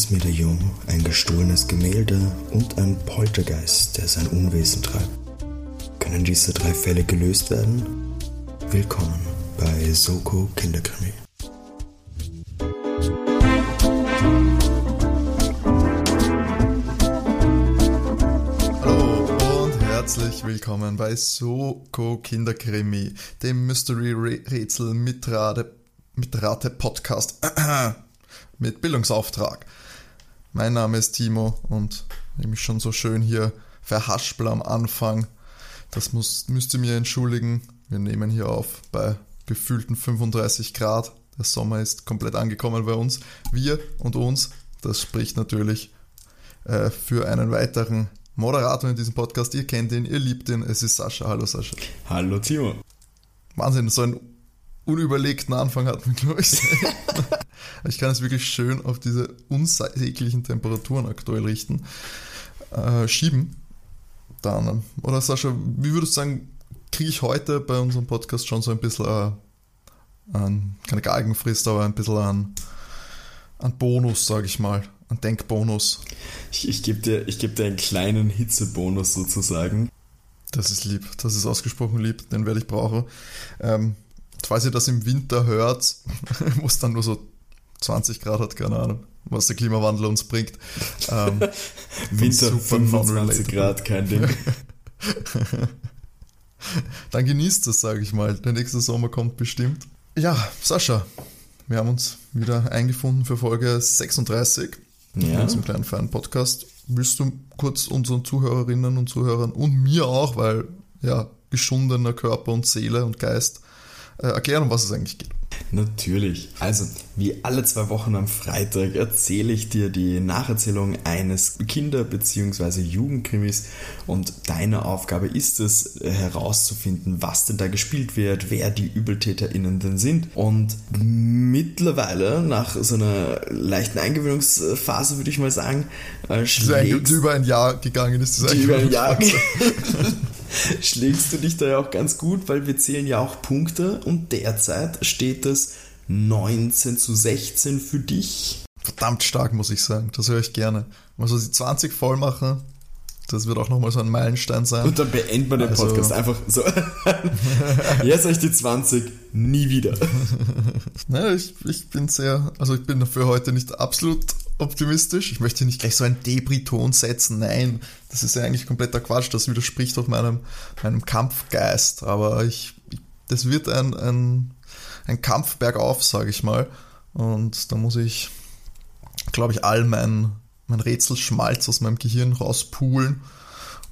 verschwundenes Medaillon, ein gestohlenes Gemälde und ein Poltergeist, der sein Unwesen treibt. Können diese drei Fälle gelöst werden? Willkommen bei Soko Kinderkrimi. Hallo und herzlich willkommen bei Soko Kinderkrimi, dem Mystery-Rätsel mit Rate, mit Rate Podcast mit Bildungsauftrag. Mein Name ist Timo und ich mich schon so schön hier verhaspel am Anfang. Das muss, müsst ihr mir entschuldigen. Wir nehmen hier auf bei gefühlten 35 Grad. Der Sommer ist komplett angekommen bei uns. Wir und uns, das spricht natürlich äh, für einen weiteren Moderator in diesem Podcast. Ihr kennt ihn, ihr liebt ihn. Es ist Sascha. Hallo Sascha. Hallo Timo. Wahnsinn, so einen unüberlegten Anfang hat man, glaube ich. ich kann es wirklich schön auf diese unsäglichen Temperaturen aktuell richten. Äh, schieben. Dann, oder Sascha, wie würdest du sagen, kriege ich heute bei unserem Podcast schon so ein bisschen, äh, an, keine Galgenfrist, aber ein bisschen an, an Bonus, sage ich mal, an Denkbonus. Ich, ich gebe dir, geb dir einen kleinen Hitzebonus sozusagen. Das ist lieb, das ist ausgesprochen lieb, den werde ich brauchen. Ähm, falls ihr das im Winter hört, wo es dann nur so 20 Grad hat, keine Ahnung, was der Klimawandel uns bringt. Ähm, Winter 25 Grad, kein Ding. dann genießt es, sage ich mal. Der nächste Sommer kommt bestimmt. Ja, Sascha, wir haben uns wieder eingefunden für Folge 36 ja. in unserem kleinen feinen Podcast. Willst du kurz unseren Zuhörerinnen und Zuhörern und mir auch, weil ja, geschundener Körper und Seele und Geist äh, erklären, um was es eigentlich geht. Natürlich. Also, wie alle zwei Wochen am Freitag erzähle ich dir die Nacherzählung eines Kinder- bzw. Jugendkrimis und deine Aufgabe ist es, herauszufinden, was denn da gespielt wird, wer die ÜbeltäterInnen denn sind. Und mittlerweile, nach so einer leichten Eingewöhnungsphase, würde ich mal sagen, äh, schlägst, über ein Jahr gegangen ist, die über ein Jahr schlägst du dich da ja auch ganz gut, weil wir zählen ja auch Punkte und derzeit steht es 19 zu 16 für dich. Verdammt stark, muss ich sagen. Das höre ich gerne. Also die 20 voll machen, das wird auch nochmal so ein Meilenstein sein. Und dann beenden wir den also, Podcast einfach so. Jetzt euch die 20, nie wieder. naja, ich, ich bin sehr, also ich bin für heute nicht absolut optimistisch. Ich möchte nicht gleich so einen Debriton setzen. Nein, das ist ja eigentlich kompletter Quatsch. Das widerspricht auch meinem, meinem Kampfgeist. Aber ich, das wird ein, ein, ein Kampf bergauf, sage ich mal. Und da muss ich, glaube ich, all mein, mein Rätselschmalz aus meinem Gehirn rauspulen,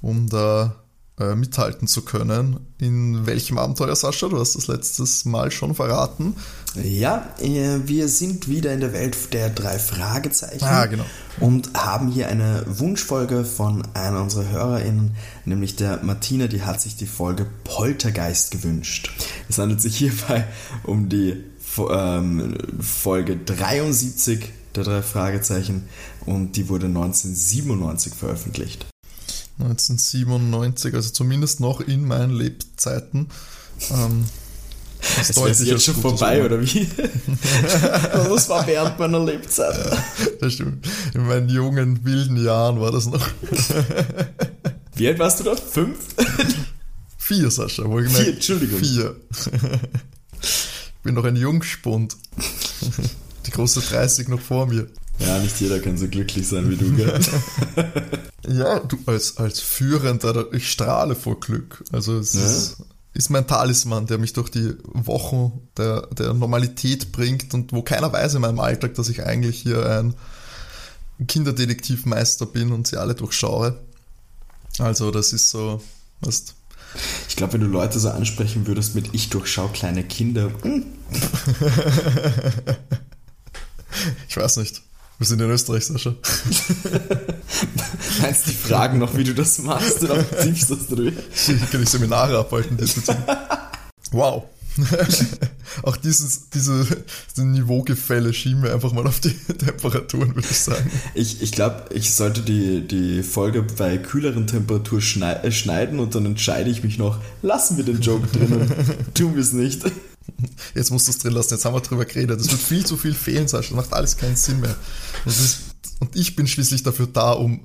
um da äh, mithalten zu können. In welchem Abenteuer, Sascha? Du hast das letztes Mal schon verraten. Ja, äh, wir sind wieder in der Welt der drei Fragezeichen. Ah, genau. Und haben hier eine Wunschfolge von einer unserer HörerInnen, nämlich der Martina, die hat sich die Folge Poltergeist gewünscht. Es handelt sich hierbei um die ähm, Folge 73 der drei Fragezeichen und die wurde 1997 veröffentlicht. 1997, also zumindest noch in meinen Lebzeiten. Ähm, das ist jetzt schon vorbei, oder wie? das war während meiner Lebzeit. Ja, das stimmt. In meinen jungen, wilden Jahren war das noch. wie alt warst du da? Fünf? Vier, Sascha. Wo ich Vier, Entschuldigung. Vier. Ich bin noch ein Jungspund. Die große 30 noch vor mir. Ja, nicht jeder kann so glücklich sein wie du, gell? Ja, du als, als Führender, ich strahle vor Glück. Also es ja. ist, ist mein Talisman, der mich durch die Wochen der, der Normalität bringt und wo keiner weiß in meinem Alltag, dass ich eigentlich hier ein Kinderdetektivmeister bin und sie alle durchschaue. Also das ist so, weißt ich glaube, wenn du Leute so ansprechen würdest mit Ich durchschau kleine Kinder. Hm. ich weiß nicht. Wir sind in Österreich, Sascha. Meinst du, die fragen noch, wie du das machst oder tiefst das drüber? Ich kann nicht Seminare abhalten diesbezüglich. Wow. Auch dieses, diese, diese Niveaugefälle schieben wir einfach mal auf die Temperaturen, würde ich sagen. Ich, ich glaube, ich sollte die, die Folge bei kühleren Temperaturen äh, schneiden und dann entscheide ich mich noch, lassen wir den Joke drinnen, tun wir es nicht. Jetzt musst du es drin lassen, jetzt haben wir drüber geredet. Es wird viel zu viel fehlen, Sascha. Das macht alles keinen Sinn mehr. Und, ist, und ich bin schließlich dafür da, um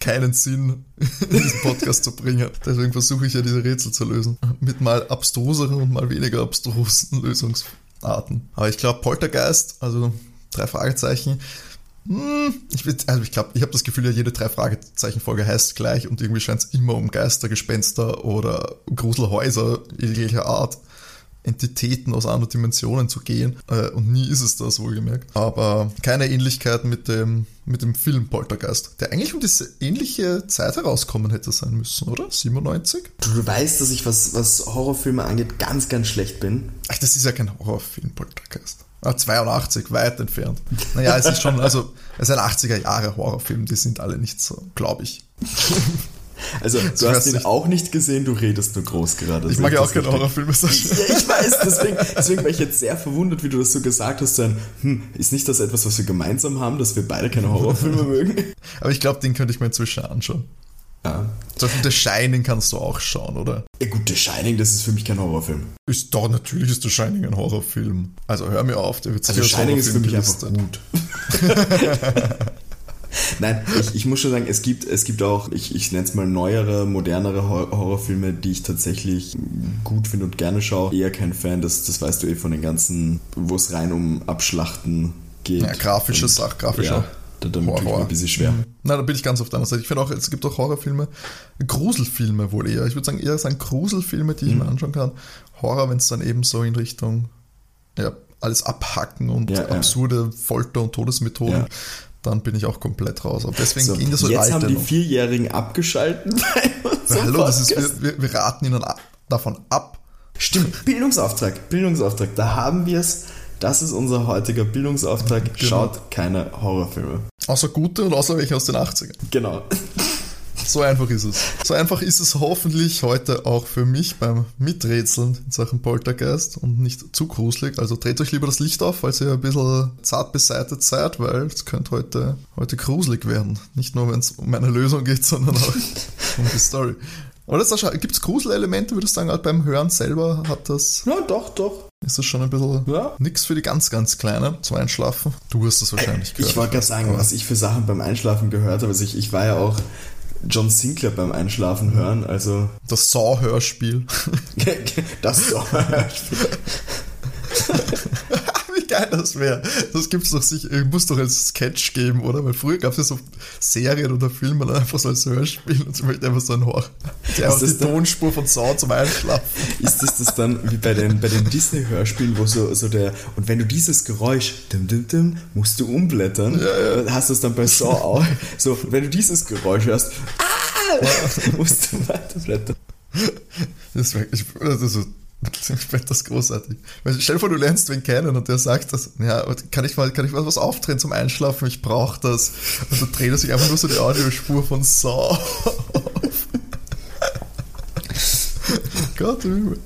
keinen Sinn in diesen Podcast zu bringen. Deswegen versuche ich ja diese Rätsel zu lösen. Mit mal abstruseren und mal weniger abstrusen Lösungsarten. Aber ich glaube, Poltergeist, also drei Fragezeichen, hm, ich, also ich ich habe das Gefühl, ja, jede drei Fragezeichen-Folge heißt gleich und irgendwie scheint es immer um Geister, Gespenster oder Gruselhäuser jeglicher Art Entitäten aus anderen Dimensionen zu gehen. Äh, und nie ist es das, wohlgemerkt. Aber keine Ähnlichkeit mit dem, mit dem Film Poltergeist, der eigentlich um diese ähnliche Zeit herauskommen hätte sein müssen, oder? 97? Du, du weißt, dass ich, was, was Horrorfilme angeht, ganz, ganz schlecht bin. Ach, das ist ja kein Horrorfilm, Poltergeist. Ah, 82, weit entfernt. Naja, es ist schon, also, es ist ein 80er Jahre Horrorfilm, die sind alle nicht so, glaube ich. Also, du so hast ihn nicht. auch nicht gesehen, du redest nur groß gerade. Ich mag ja auch keine Horrorfilme. Ja, ich weiß, deswegen, deswegen war ich jetzt sehr verwundert, wie du das so gesagt hast. Dann, hm, ist nicht das etwas, was wir gemeinsam haben, dass wir beide keine Horrorfilme mögen? Aber ich glaube, den könnte ich mir inzwischen anschauen. Ja. Zum Beispiel The Shining kannst du auch schauen, oder? Ja gut, The Shining, das ist für mich kein Horrorfilm. Ist doch, natürlich ist The Shining ein Horrorfilm. Also hör mir auf, der wird also The Shining ist für mich einfach gut. Nein, ich, ich, muss schon sagen, es gibt, es gibt auch, ich, ich nenne es mal neuere, modernere Horrorfilme, die ich tatsächlich gut finde und gerne schaue. Eher kein Fan, das, das weißt du eh von den ganzen, wo es rein um Abschlachten geht. Ja, grafische Sache, grafischer. Ja, da, da Horror. Horror. ein bisschen schwer. Mhm. Na, da bin ich ganz auf deiner Seite. Ich finde auch, es gibt auch Horrorfilme, Gruselfilme wohl eher. Ich würde sagen, eher sind Gruselfilme, die ich mhm. mir anschauen kann. Horror, wenn es dann eben so in Richtung ja, alles abhacken und ja, absurde ja. Folter- und Todesmethoden. Dann bin ich auch komplett raus. Aber deswegen so, ging das so Jetzt haben die noch. Vierjährigen abgeschalten. Ja, hallo, das ist, wir, wir, raten ihnen davon ab. Stimmt, Bildungsauftrag, Bildungsauftrag, da haben wir es. Das ist unser heutiger Bildungsauftrag. Genau. Schaut keine Horrorfilme. Außer gute und außer welche aus den 80ern. Genau. So einfach ist es. So einfach ist es hoffentlich heute auch für mich beim Miträtseln in Sachen Poltergeist und nicht zu gruselig. Also dreht euch lieber das Licht auf, falls ihr ein bisschen zart beseitet seid, weil es könnte heute, heute gruselig werden. Nicht nur, wenn es um eine Lösung geht, sondern auch um die Story. Oder gibt es Gruselelemente, würde ich sagen, halt beim Hören selber hat das. Ja, doch, doch. Ist das schon ein bisschen ja. nix für die ganz, ganz Kleinen zum Einschlafen? Du hast das wahrscheinlich gehört. Ich wollte gerade sagen, was ich für Sachen beim Einschlafen gehört habe. Also ich, ich war ja auch John Sinclair beim Einschlafen hören. Also das Saw-Hörspiel. das Saw-Hörspiel. Geil das wäre. Das gibt's doch sicher, muss doch als Sketch geben, oder? Weil früher gab es ja so Serien oder Filme dann einfach so als Hörspiel und ich möchte einfach so ein Hor. Der hat die Tonspur von Saw zum Einschlafen. Ist das das dann wie bei den, bei den Disney-Hörspielen, wo so, so der, und wenn du dieses Geräusch, dim, dim, dim, musst du umblättern, ja, ja. hast du es dann bei Saw auch. So, wenn du dieses Geräusch hörst, ah, musst du weiterblättern. Das wäre, ich, also, ich finde das großartig. Stell dir vor, du lernst wen kennen und der sagt das, ja, kann ich mal, kann ich mal was aufdrehen zum Einschlafen? Ich brauche das. Und dann dreht er sich einfach nur so die Audiospur von Saw auf. Gott,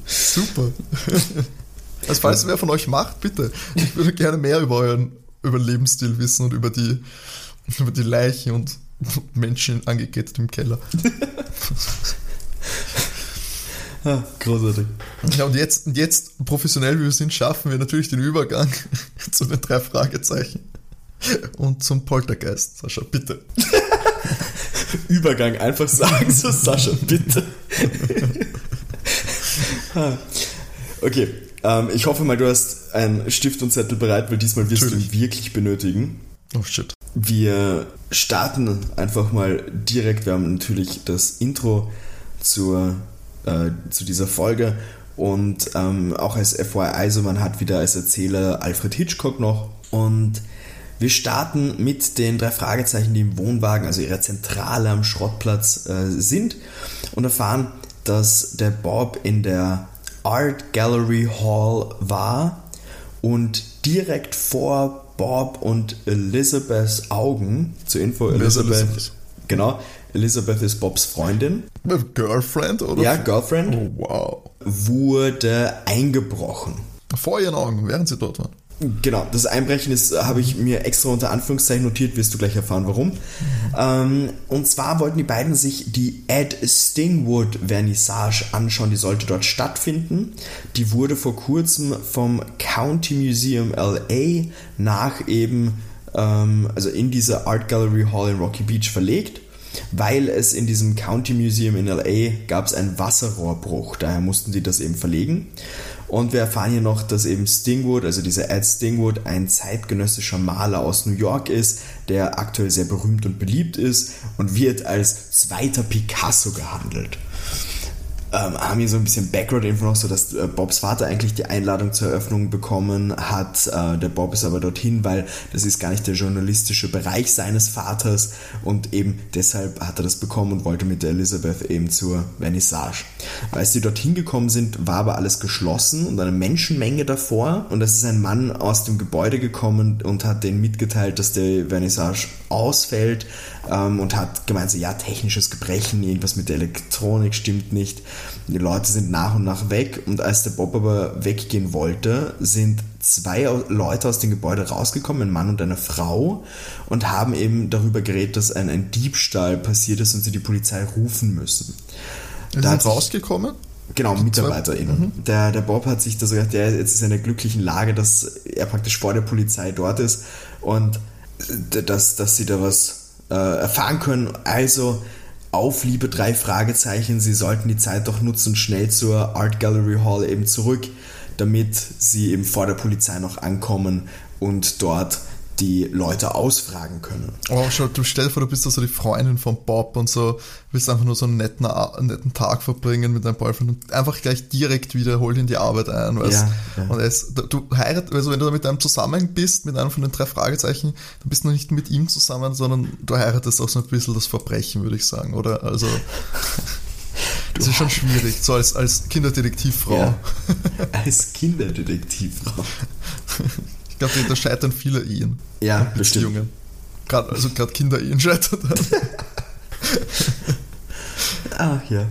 super. Also falls wer von euch macht, bitte. Ich würde gerne mehr über euren über Lebensstil wissen und über die, über die Leichen und Menschen angekettet im Keller. Großartig. Ja, und jetzt, und jetzt, professionell wie wir sind, schaffen wir natürlich den Übergang zu den drei Fragezeichen und zum Poltergeist. Sascha, bitte. Übergang, einfach sagen so, Sascha, bitte. okay, ähm, ich hoffe mal, du hast einen Stift und Zettel bereit, weil diesmal wirst natürlich. du ihn wirklich benötigen. Oh shit. Wir starten einfach mal direkt. Wir haben natürlich das Intro zur äh, zu dieser Folge. Und ähm, auch als FYI, so man hat wieder als Erzähler Alfred Hitchcock noch. Und wir starten mit den drei Fragezeichen, die im Wohnwagen, also ihrer Zentrale am Schrottplatz äh, sind und erfahren, dass der Bob in der Art Gallery Hall war und direkt vor Bob und Elizabeths Augen, zur Info, Elizabeth, Elizabeth. Genau, Elizabeth ist Bobs Freundin. Girlfriend, oder? Ja, Girlfriend. Oh, wow. Wurde eingebrochen. Vor ihren Augen, während sie dort waren. Genau, das Einbrechen ist, habe ich mir extra unter Anführungszeichen notiert, wirst du gleich erfahren, warum. Ähm, und zwar wollten die beiden sich die Ed Stingwood Vernissage anschauen, die sollte dort stattfinden. Die wurde vor kurzem vom County Museum LA nach eben, also in diese Art Gallery Hall in Rocky Beach verlegt weil es in diesem County Museum in LA gab es einen Wasserrohrbruch, daher mussten sie das eben verlegen. Und wir erfahren hier noch, dass eben Stingwood, also dieser Ed Stingwood, ein zeitgenössischer Maler aus New York ist, der aktuell sehr berühmt und beliebt ist und wird als zweiter Picasso gehandelt ähm, haben hier so ein bisschen Background-Info noch, so dass äh, Bobs Vater eigentlich die Einladung zur Eröffnung bekommen hat. Äh, der Bob ist aber dorthin, weil das ist gar nicht der journalistische Bereich seines Vaters und eben deshalb hat er das bekommen und wollte mit der Elizabeth eben zur Vernissage. Als sie dorthin gekommen sind, war aber alles geschlossen und eine Menschenmenge davor und es ist ein Mann aus dem Gebäude gekommen und hat denen mitgeteilt, dass der Vernissage ausfällt ähm, und hat gemeint, so, ja, technisches Gebrechen, irgendwas mit der Elektronik stimmt nicht. Die Leute sind nach und nach weg und als der Bob aber weggehen wollte, sind zwei Leute aus dem Gebäude rausgekommen, ein Mann und eine Frau, und haben eben darüber geredet, dass ein, ein Diebstahl passiert ist und sie die Polizei rufen müssen. Sie sind rausgekommen? Genau, MitarbeiterInnen. Mhm. Der, der Bob hat sich da so gedacht, ja, jetzt ist er in einer glücklichen Lage, dass er praktisch vor der Polizei dort ist und dass, dass sie da was äh, erfahren können. Also auf liebe drei Fragezeichen, sie sollten die Zeit doch nutzen, schnell zur Art Gallery Hall eben zurück, damit sie eben vor der Polizei noch ankommen und dort die Leute ausfragen können. Oh, schau, du stell dir vor, du bist da so die Freundin von Bob und so, willst einfach nur so einen netten, einen netten Tag verbringen mit deinem Boyfriend und einfach gleich direkt wieder hol in die Arbeit ein, weißt ja, ja. Und es, du heirat, also wenn du da mit einem zusammen bist, mit einem von den drei Fragezeichen, du bist noch nicht mit ihm zusammen, sondern du heiratest auch so ein bisschen das Verbrechen, würde ich sagen, oder? Also. Das ist schon schwierig, so als, als Kinderdetektivfrau. Ja, als Kinderdetektivfrau glaube, da scheitern viele Ehen. Ja, Beziehungen. Grad, also gerade Kinder-Ehen scheitern dann. ah, ja.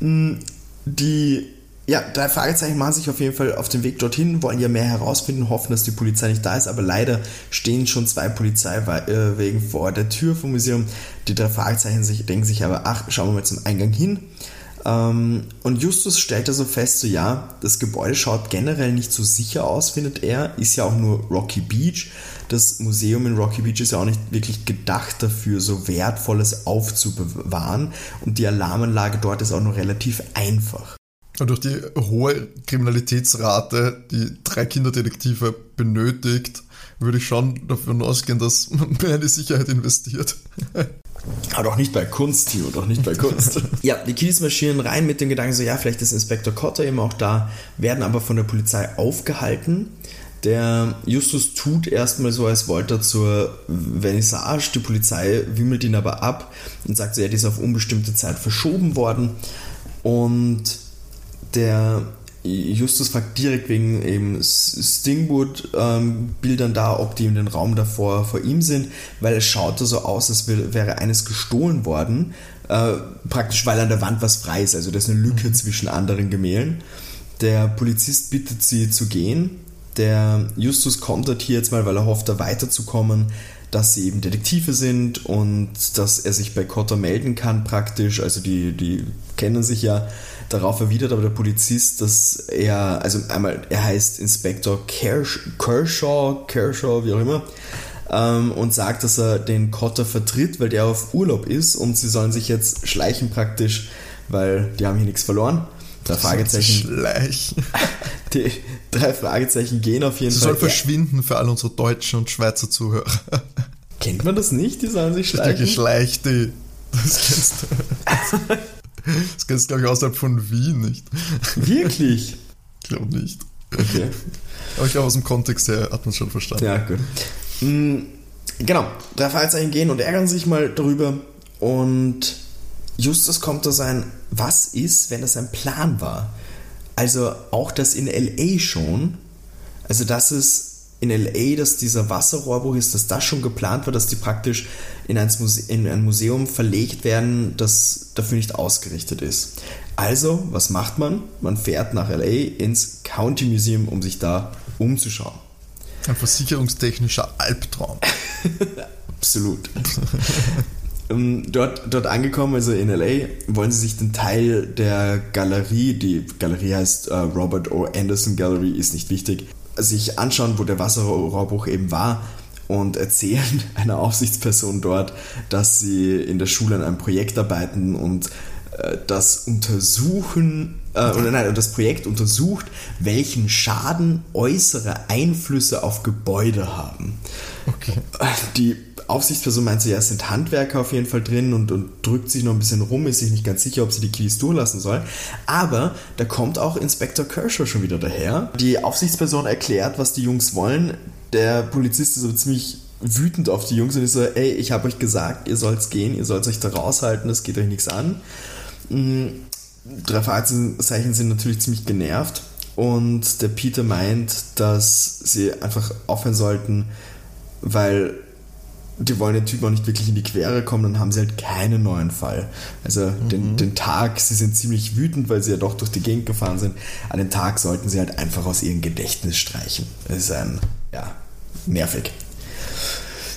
Mm, die, ja, drei Fragezeichen machen sich auf jeden Fall auf den Weg dorthin, wollen ja mehr herausfinden, hoffen, dass die Polizei nicht da ist, aber leider stehen schon zwei Polizeiwegen vor der Tür vom Museum. Die drei Fragezeichen sich, denken sich aber, ach, schauen wir mal zum Eingang hin. Ähm, und Justus stellte so fest, so ja, das Gebäude schaut generell nicht so sicher aus, findet er, ist ja auch nur Rocky Beach. Das Museum in Rocky Beach ist ja auch nicht wirklich gedacht dafür, so Wertvolles aufzubewahren. Und die Alarmanlage dort ist auch nur relativ einfach. Und durch die hohe Kriminalitätsrate, die drei Kinderdetektive benötigt, würde ich schon davon ausgehen, dass man mehr in die Sicherheit investiert. Aber doch nicht bei Kunst, Tio, doch nicht bei Kunst. ja, die Kiddies marschieren rein mit dem Gedanken so, ja, vielleicht ist Inspektor Cotter eben auch da, werden aber von der Polizei aufgehalten. Der Justus tut erstmal so, als wollte er zur Vernissage. Die Polizei wimmelt ihn aber ab und sagt, so, er ist auf unbestimmte Zeit verschoben worden. Und der Justus fragt direkt wegen eben Stingwood-Bildern ähm, da, ob die in den Raum davor vor ihm sind, weil es schaute so aus, als wäre eines gestohlen worden. Äh, praktisch, weil an der Wand was frei ist. Also da ist eine Lücke mhm. zwischen anderen Gemälden. Der Polizist bittet sie zu gehen. Der Justus kontert hier jetzt mal, weil er hofft, da weiterzukommen, dass sie eben Detektive sind und dass er sich bei Cotter melden kann praktisch. Also die, die kennen sich ja Darauf erwidert aber der Polizist, dass er, also einmal, er heißt Inspektor Kershaw, Kershaw, wie auch immer, ähm, und sagt, dass er den Cotter vertritt, weil der auf Urlaub ist und sie sollen sich jetzt schleichen praktisch, weil die haben hier nichts verloren. Drei Fragezeichen. Schleichen. Die drei Fragezeichen gehen auf jeden sie Fall. soll verschwinden für all unsere deutschen und Schweizer Zuhörer. Kennt man das nicht? Die sollen sich schleichen. Der Geschleichte. Das kennst du. Das kennst du, glaube ich, außerhalb von Wien nicht. Wirklich? Ich glaube nicht. Okay. Aber ich glaube, aus dem Kontext her hat man es schon verstanden. Ja, gut. Mhm, genau, drei Fragezeichen gehen und ärgern sich mal drüber. Und Justus kommt da sein, was ist, wenn das ein Plan war? Also auch das in LA schon. Also das ist in LA, dass dieser Wasserrohrbruch ist, dass das schon geplant war, dass die praktisch in ein, Muse in ein Museum verlegt werden, das dafür nicht ausgerichtet ist. Also, was macht man? Man fährt nach LA ins County Museum, um sich da umzuschauen. Ein versicherungstechnischer Albtraum. Absolut. Ähm, dort, dort angekommen, also in LA, wollen sie sich den Teil der Galerie, die Galerie heißt äh, Robert O. Anderson Gallery, ist nicht wichtig, sich anschauen, wo der Wasserrohrbruch eben war und erzählen einer Aufsichtsperson dort, dass sie in der Schule an einem Projekt arbeiten und äh, das untersuchen, äh, oder nein, das Projekt untersucht, welchen Schaden äußere Einflüsse auf Gebäude haben. Okay. Die Aufsichtsperson meint es sind Handwerker auf jeden Fall drin und, und drückt sich noch ein bisschen rum, ist sich nicht ganz sicher, ob sie die Keys durchlassen soll. Aber da kommt auch Inspektor Kershaw schon wieder daher. Die Aufsichtsperson erklärt, was die Jungs wollen. Der Polizist ist aber ziemlich wütend auf die Jungs und ist so, ey, ich habe euch gesagt, ihr sollt's gehen, ihr sollt euch da raushalten, das geht euch nichts an. Drei Fragezeichen sind natürlich ziemlich genervt und der Peter meint, dass sie einfach aufhören sollten, weil die wollen den Typen auch nicht wirklich in die Quere kommen, dann haben sie halt keinen neuen Fall. Also mhm. den, den Tag, sie sind ziemlich wütend, weil sie ja doch durch die Gegend gefahren sind. An den Tag sollten sie halt einfach aus ihrem Gedächtnis streichen. Das ist ein, ja, nervig.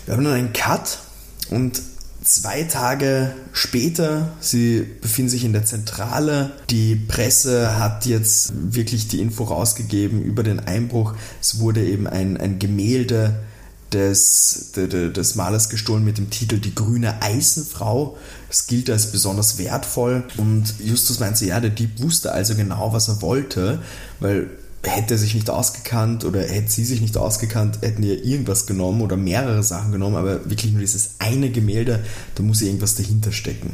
Wir haben dann einen Cut und zwei Tage später, sie befinden sich in der Zentrale. Die Presse hat jetzt wirklich die Info rausgegeben über den Einbruch. Es wurde eben ein, ein Gemälde des, des Malers gestohlen mit dem Titel Die grüne Eisenfrau. Es gilt als besonders wertvoll und Justus meinte, ja, der Dieb wusste also genau, was er wollte, weil hätte er sich nicht ausgekannt oder hätte sie sich nicht ausgekannt, hätten die irgendwas genommen oder mehrere Sachen genommen, aber wirklich nur dieses eine Gemälde, da muss irgendwas dahinter stecken.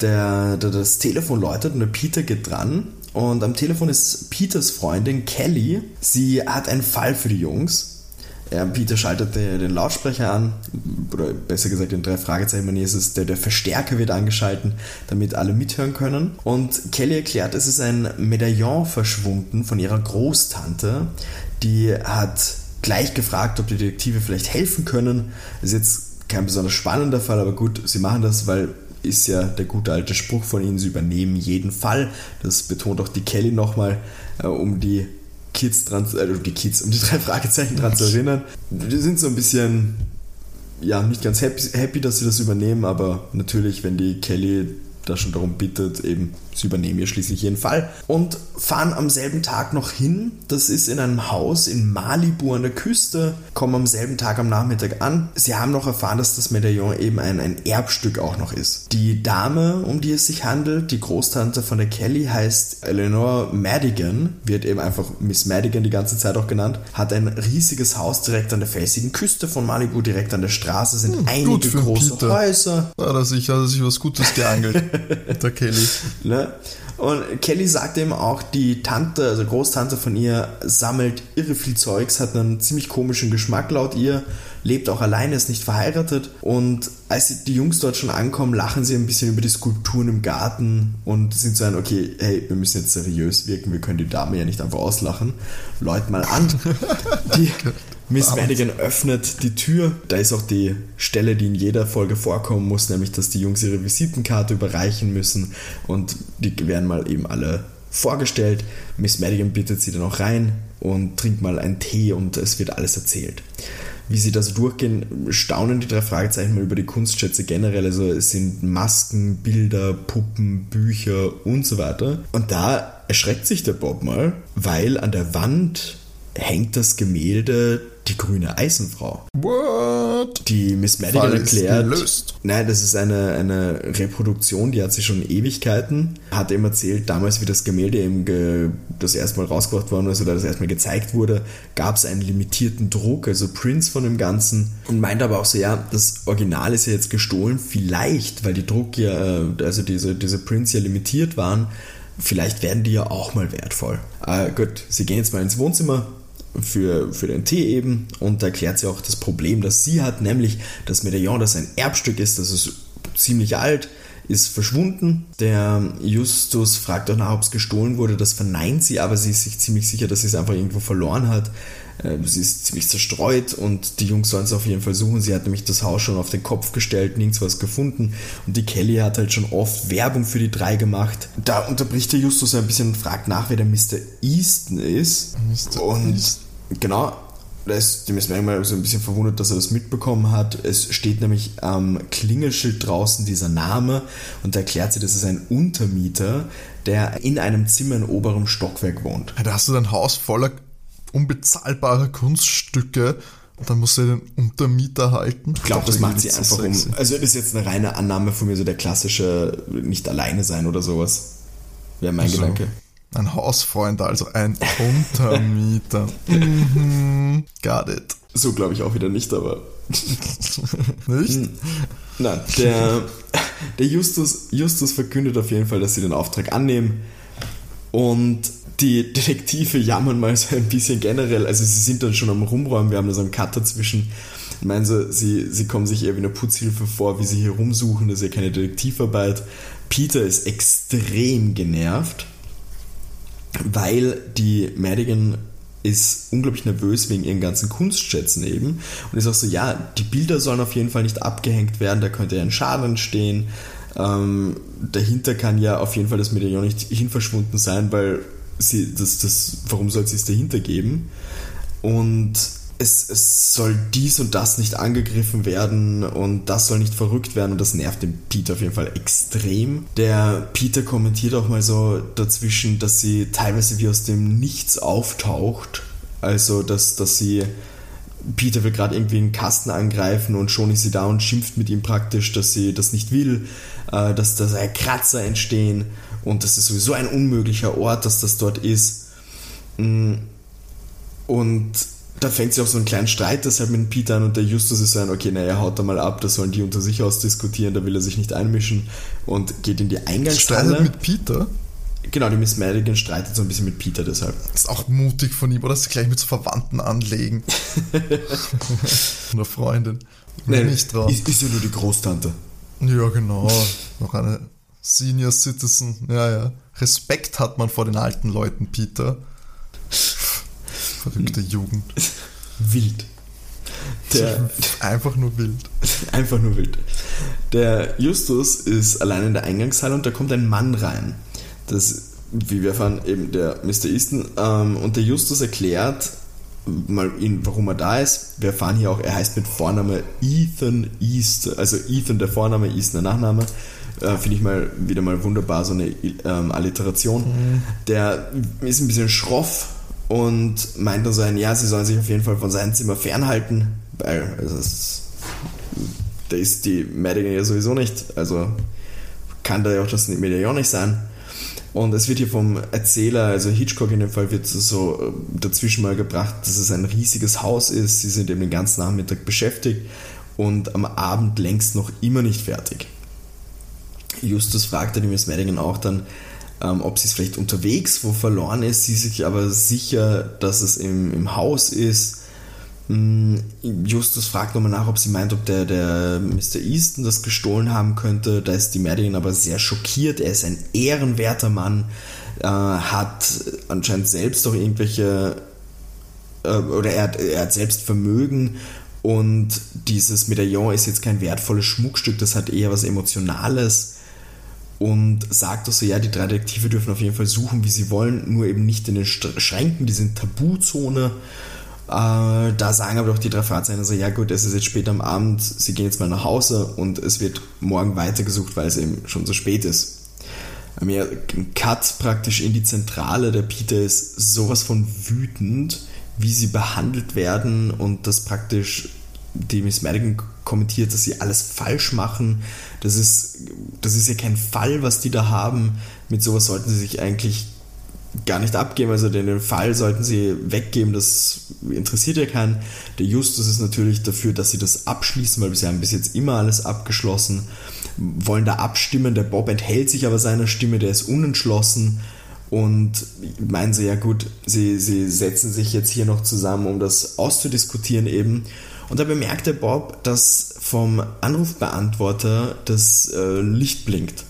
Der, der, das Telefon läutet und der Peter geht dran und am Telefon ist Peters Freundin Kelly. Sie hat einen Fall für die Jungs Peter schaltet den Lautsprecher an, oder besser gesagt in drei Fragezeichen Manier ist es, der, der Verstärker wird angeschalten, damit alle mithören können. Und Kelly erklärt, es ist ein Medaillon verschwunden von ihrer Großtante, die hat gleich gefragt, ob die Detektive vielleicht helfen können. Das ist jetzt kein besonders spannender Fall, aber gut, sie machen das, weil ist ja der gute alte Spruch von ihnen, sie übernehmen jeden Fall. Das betont auch die Kelly nochmal, äh, um die Kids dran, also die Kids, um die drei Fragezeichen dran zu erinnern. Die sind so ein bisschen, ja, nicht ganz happy, happy, dass sie das übernehmen, aber natürlich, wenn die Kelly da schon darum bittet, eben sie übernehmen ihr schließlich jeden Fall und fahren am selben Tag noch hin. Das ist in einem Haus in Malibu an der Küste, kommen am selben Tag am Nachmittag an. Sie haben noch erfahren, dass das Medaillon eben ein, ein Erbstück auch noch ist. Die Dame, um die es sich handelt, die Großtante von der Kelly, heißt Eleanor Madigan, wird eben einfach Miss Madigan die ganze Zeit auch genannt, hat ein riesiges Haus direkt an der felsigen Küste von Malibu, direkt an der Straße sind hm, einige große Peter. Häuser. Hat er sich, hat er sich was Gutes geangelt, der Kelly. Ne? Und Kelly sagt eben auch, die Tante, also Großtante von ihr, sammelt irre viel Zeugs, hat einen ziemlich komischen Geschmack laut ihr, lebt auch alleine, ist nicht verheiratet. Und als die Jungs dort schon ankommen, lachen sie ein bisschen über die Skulpturen im Garten und sind so ein, okay, hey, wir müssen jetzt seriös wirken, wir können die Dame ja nicht einfach auslachen. Leut mal an. Die, Miss Madigan öffnet die Tür. Da ist auch die Stelle, die in jeder Folge vorkommen muss, nämlich dass die Jungs ihre Visitenkarte überreichen müssen und die werden mal eben alle vorgestellt. Miss Madigan bittet sie dann auch rein und trinkt mal einen Tee und es wird alles erzählt. Wie sie da so durchgehen, staunen die drei Fragezeichen mal über die Kunstschätze generell. Also es sind Masken, Bilder, Puppen, Bücher und so weiter. Und da erschreckt sich der Bob mal, weil an der Wand hängt das Gemälde die grüne Eisenfrau. What? Die Miss Madigan erklärt. Nein, das ist eine, eine Reproduktion, die hat sie schon Ewigkeiten. Hat eben erzählt, damals, wie das Gemälde eben ge, das erstmal rausgebracht worden ist oder das erstmal gezeigt wurde, gab es einen limitierten Druck, also Prints von dem Ganzen. Und meint aber auch so, ja, das Original ist ja jetzt gestohlen, vielleicht, weil die Druck ja, äh, also diese, diese Prints ja limitiert waren, vielleicht werden die ja auch mal wertvoll. Äh, gut, sie gehen jetzt mal ins Wohnzimmer, für, für den Tee eben. Und erklärt sie auch das Problem, das sie hat, nämlich das Medaillon, das ein Erbstück ist, das ist ziemlich alt, ist verschwunden. Der Justus fragt auch nach, ob es gestohlen wurde. Das verneint sie, aber sie ist sich ziemlich sicher, dass sie es einfach irgendwo verloren hat. Äh, sie ist ziemlich zerstreut und die Jungs sollen es auf jeden Fall suchen. Sie hat nämlich das Haus schon auf den Kopf gestellt, nirgends was gefunden. Und die Kelly hat halt schon oft Werbung für die drei gemacht. Da unterbricht der Justus ein bisschen und fragt nach, wer der Mr. Easton ist. Mr. Und Easton. genau. Da ist dem ist manchmal so ein bisschen verwundert, dass er das mitbekommen hat. Es steht nämlich am Klingelschild draußen dieser Name und da erklärt sie, das ist ein Untermieter, der in einem Zimmer in oberem Stockwerk wohnt. Da hast du dein Haus voller unbezahlbarer Kunststücke und dann musst du den Untermieter halten. Ich glaube, das macht sie einfach um. Also das ist jetzt eine reine Annahme von mir, so der klassische nicht alleine sein oder sowas. Wäre mein also, Gedanke. Ein Hausfreund, also ein Untermieter. mhm, got it. So glaube ich auch wieder nicht, aber. nicht? Hm. Nein, der, der Justus, Justus verkündet auf jeden Fall, dass sie den Auftrag annehmen. Und die Detektive jammern mal so ein bisschen generell. Also sie sind dann schon am Rumräumen, wir haben da so einen Cut dazwischen. Ich meine, so, sie, sie kommen sich eher wie eine Putzhilfe vor, wie sie hier rumsuchen, das ist ja keine Detektivarbeit. Peter ist extrem genervt weil die Madigan ist unglaublich nervös wegen ihren ganzen Kunstschätzen eben und ist auch so, ja, die Bilder sollen auf jeden Fall nicht abgehängt werden, da könnte ja ein Schaden entstehen. Ähm, dahinter kann ja auf jeden Fall das Medaillon nicht hinverschwunden sein, weil sie das, das, warum soll sie es dahinter geben? Und es, es soll dies und das nicht angegriffen werden und das soll nicht verrückt werden und das nervt den Peter auf jeden Fall extrem. Der Peter kommentiert auch mal so dazwischen, dass sie teilweise wie aus dem Nichts auftaucht. Also, dass, dass sie Peter will gerade irgendwie einen Kasten angreifen und schon ist sie da und schimpft mit ihm praktisch, dass sie das nicht will, äh, dass da Kratzer entstehen und das ist sowieso ein unmöglicher Ort, dass das dort ist. Mm. Und da fängt sie auch so einen kleinen Streit deshalb mit Peter an und der Justus ist so ein, okay, naja, haut da mal ab, das sollen die unter sich ausdiskutieren, da will er sich nicht einmischen und geht in die Eingangshalle. Streitet mit Peter? Genau, die Miss Madigan streitet so ein bisschen mit Peter deshalb. Ist auch mutig von ihm, oder? Das gleich mit so Verwandten anlegen. Einer Freundin. Nein, nicht drauf. Ist, ist ja nur die Großtante. Ja, genau. Noch eine Senior Citizen. Ja, ja. Respekt hat man vor den alten Leuten, Peter. Verrückte Jugend. Wild. Der, einfach nur wild. Einfach nur wild. Der Justus ist allein in der Eingangshalle und da kommt ein Mann rein. Das, wie wir erfahren, eben der Mr. Easton. Ähm, und der Justus erklärt mal ihn, warum er da ist. Wir erfahren hier auch, er heißt mit Vorname Ethan East. Also Ethan der Vorname, Easton der Nachname. Äh, Finde ich mal wieder mal wunderbar, so eine ähm, Alliteration. Mhm. Der ist ein bisschen schroff und meint dann so ein, ja, sie sollen sich auf jeden Fall von seinem Zimmer fernhalten, weil also es, da ist die Madigan ja sowieso nicht, also kann da ja auch das Medaillon nicht sein. Und es wird hier vom Erzähler, also Hitchcock in dem Fall, wird so äh, dazwischen mal gebracht, dass es ein riesiges Haus ist. Sie sind eben den ganzen Nachmittag beschäftigt und am Abend längst noch immer nicht fertig. Justus fragte die Miss Madigan auch dann, ähm, ob sie es vielleicht unterwegs wo verloren ist. Sie sich aber sicher, dass es im, im Haus ist. Hm, Justus fragt nochmal nach, ob sie meint, ob der, der Mr. Easton das gestohlen haben könnte. Da ist die Madigan aber sehr schockiert. Er ist ein ehrenwerter Mann, äh, hat anscheinend selbst auch irgendwelche, äh, oder er hat, er hat selbst Vermögen und dieses Medaillon ist jetzt kein wertvolles Schmuckstück, das hat eher was Emotionales und sagt auch so, ja, die drei Detektive dürfen auf jeden Fall suchen, wie sie wollen, nur eben nicht in den Schränken, die sind Tabuzone. Äh, da sagen aber doch die drei Fahrzeichen so, ja gut, es ist jetzt spät am Abend, sie gehen jetzt mal nach Hause und es wird morgen weitergesucht, weil es eben schon so spät ist. Mir Cut praktisch in die Zentrale, der Peter ist sowas von wütend, wie sie behandelt werden und das praktisch die Miss Madigan kommentiert, dass sie alles falsch machen. Das ist, das ist ja kein Fall, was die da haben. Mit sowas sollten sie sich eigentlich gar nicht abgeben. Also den Fall sollten sie weggeben, das interessiert ja keinen. Der Justus ist natürlich dafür, dass sie das abschließen, weil sie haben bis jetzt immer alles abgeschlossen. Wollen da abstimmen. Der Bob enthält sich aber seiner Stimme, der ist unentschlossen. Und meinen sie, ja gut, sie, sie setzen sich jetzt hier noch zusammen, um das auszudiskutieren eben. Und da bemerkte Bob, dass vom Anrufbeantworter das äh, Licht blinkt.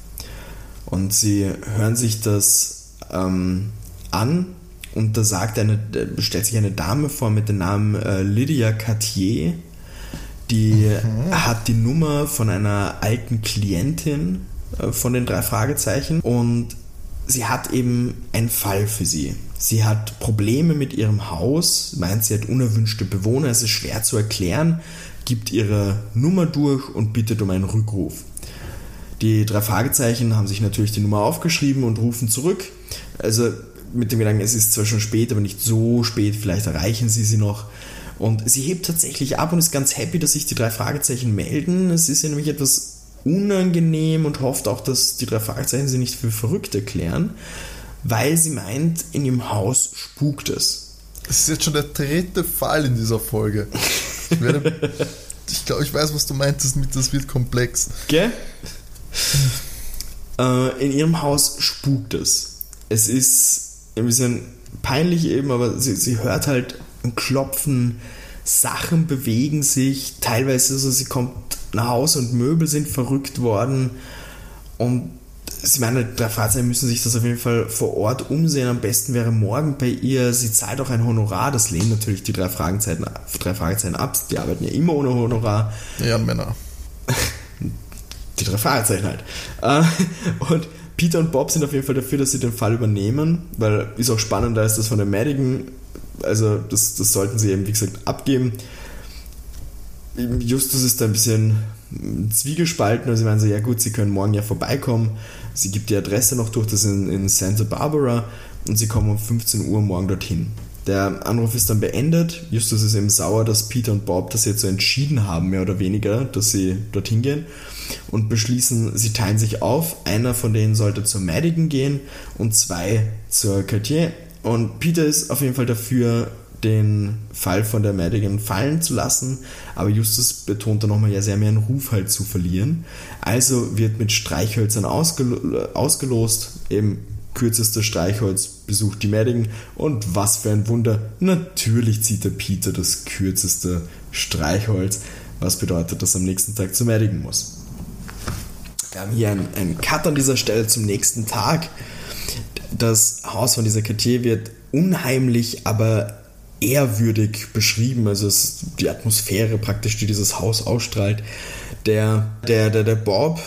Und sie hören sich das ähm, an und da sagt eine, stellt sich eine Dame vor mit dem Namen äh, Lydia Cartier. Die mhm. hat die Nummer von einer alten Klientin äh, von den drei Fragezeichen und sie hat eben einen Fall für sie. Sie hat Probleme mit ihrem Haus, meint sie hat unerwünschte Bewohner, es ist schwer zu erklären, gibt ihre Nummer durch und bittet um einen Rückruf. Die drei Fragezeichen haben sich natürlich die Nummer aufgeschrieben und rufen zurück. Also mit dem Gedanken, es ist zwar schon spät, aber nicht so spät, vielleicht erreichen sie sie noch. Und sie hebt tatsächlich ab und ist ganz happy, dass sich die drei Fragezeichen melden. Es ist ihr nämlich etwas unangenehm und hofft auch, dass die drei Fragezeichen sie nicht für verrückt erklären weil sie meint, in ihrem Haus spukt es. Das ist jetzt schon der dritte Fall in dieser Folge. Ich, werde, ich glaube, ich weiß, was du meintest mit, das wird komplex. Gell? äh, in ihrem Haus spukt es. Es ist ein bisschen peinlich eben, aber sie, sie hört halt ein Klopfen, Sachen bewegen sich, teilweise so, sie kommt nach Hause und Möbel sind verrückt worden und Sie meinen, der Fahrzeuge müssen sich das auf jeden Fall vor Ort umsehen. Am besten wäre morgen bei ihr. Sie zahlt auch ein Honorar. Das lehnen natürlich die drei Fragezeichen, drei Fragezeichen ab. Die arbeiten ja immer ohne Honorar. Ja, Männer. Die drei Fragezeichen halt. Äh, und Peter und Bob sind auf jeden Fall dafür, dass sie den Fall übernehmen, weil ist auch spannend, da ist das von den Madigan. Also, das, das sollten sie eben, wie gesagt, abgeben. Justus ist da ein bisschen zwiegespalten. Also, sie meinen so, ja gut, sie können morgen ja vorbeikommen. Sie gibt die Adresse noch durch, das ist in, in Santa Barbara und sie kommen um 15 Uhr morgen dorthin. Der Anruf ist dann beendet. Justus ist eben sauer, dass Peter und Bob das jetzt so entschieden haben, mehr oder weniger, dass sie dorthin gehen und beschließen, sie teilen sich auf. Einer von denen sollte zur Madigan gehen und zwei zur Cartier. Und Peter ist auf jeden Fall dafür, den Fall von der Madigan fallen zu lassen, aber Justus betont dann nochmal, ja, haben ja einen Ruf halt zu verlieren. Also wird mit Streichhölzern ausgelo ausgelost, eben kürzester Streichholz besucht die Madigan und was für ein Wunder, natürlich zieht der Peter das kürzeste Streichholz, was bedeutet, dass er am nächsten Tag zu Madigan muss. Wir haben hier einen, einen Cut an dieser Stelle zum nächsten Tag. Das Haus von dieser Cartier wird unheimlich, aber ehrwürdig beschrieben. Also es, die Atmosphäre praktisch, die dieses Haus ausstrahlt. Der, der, der, der Bob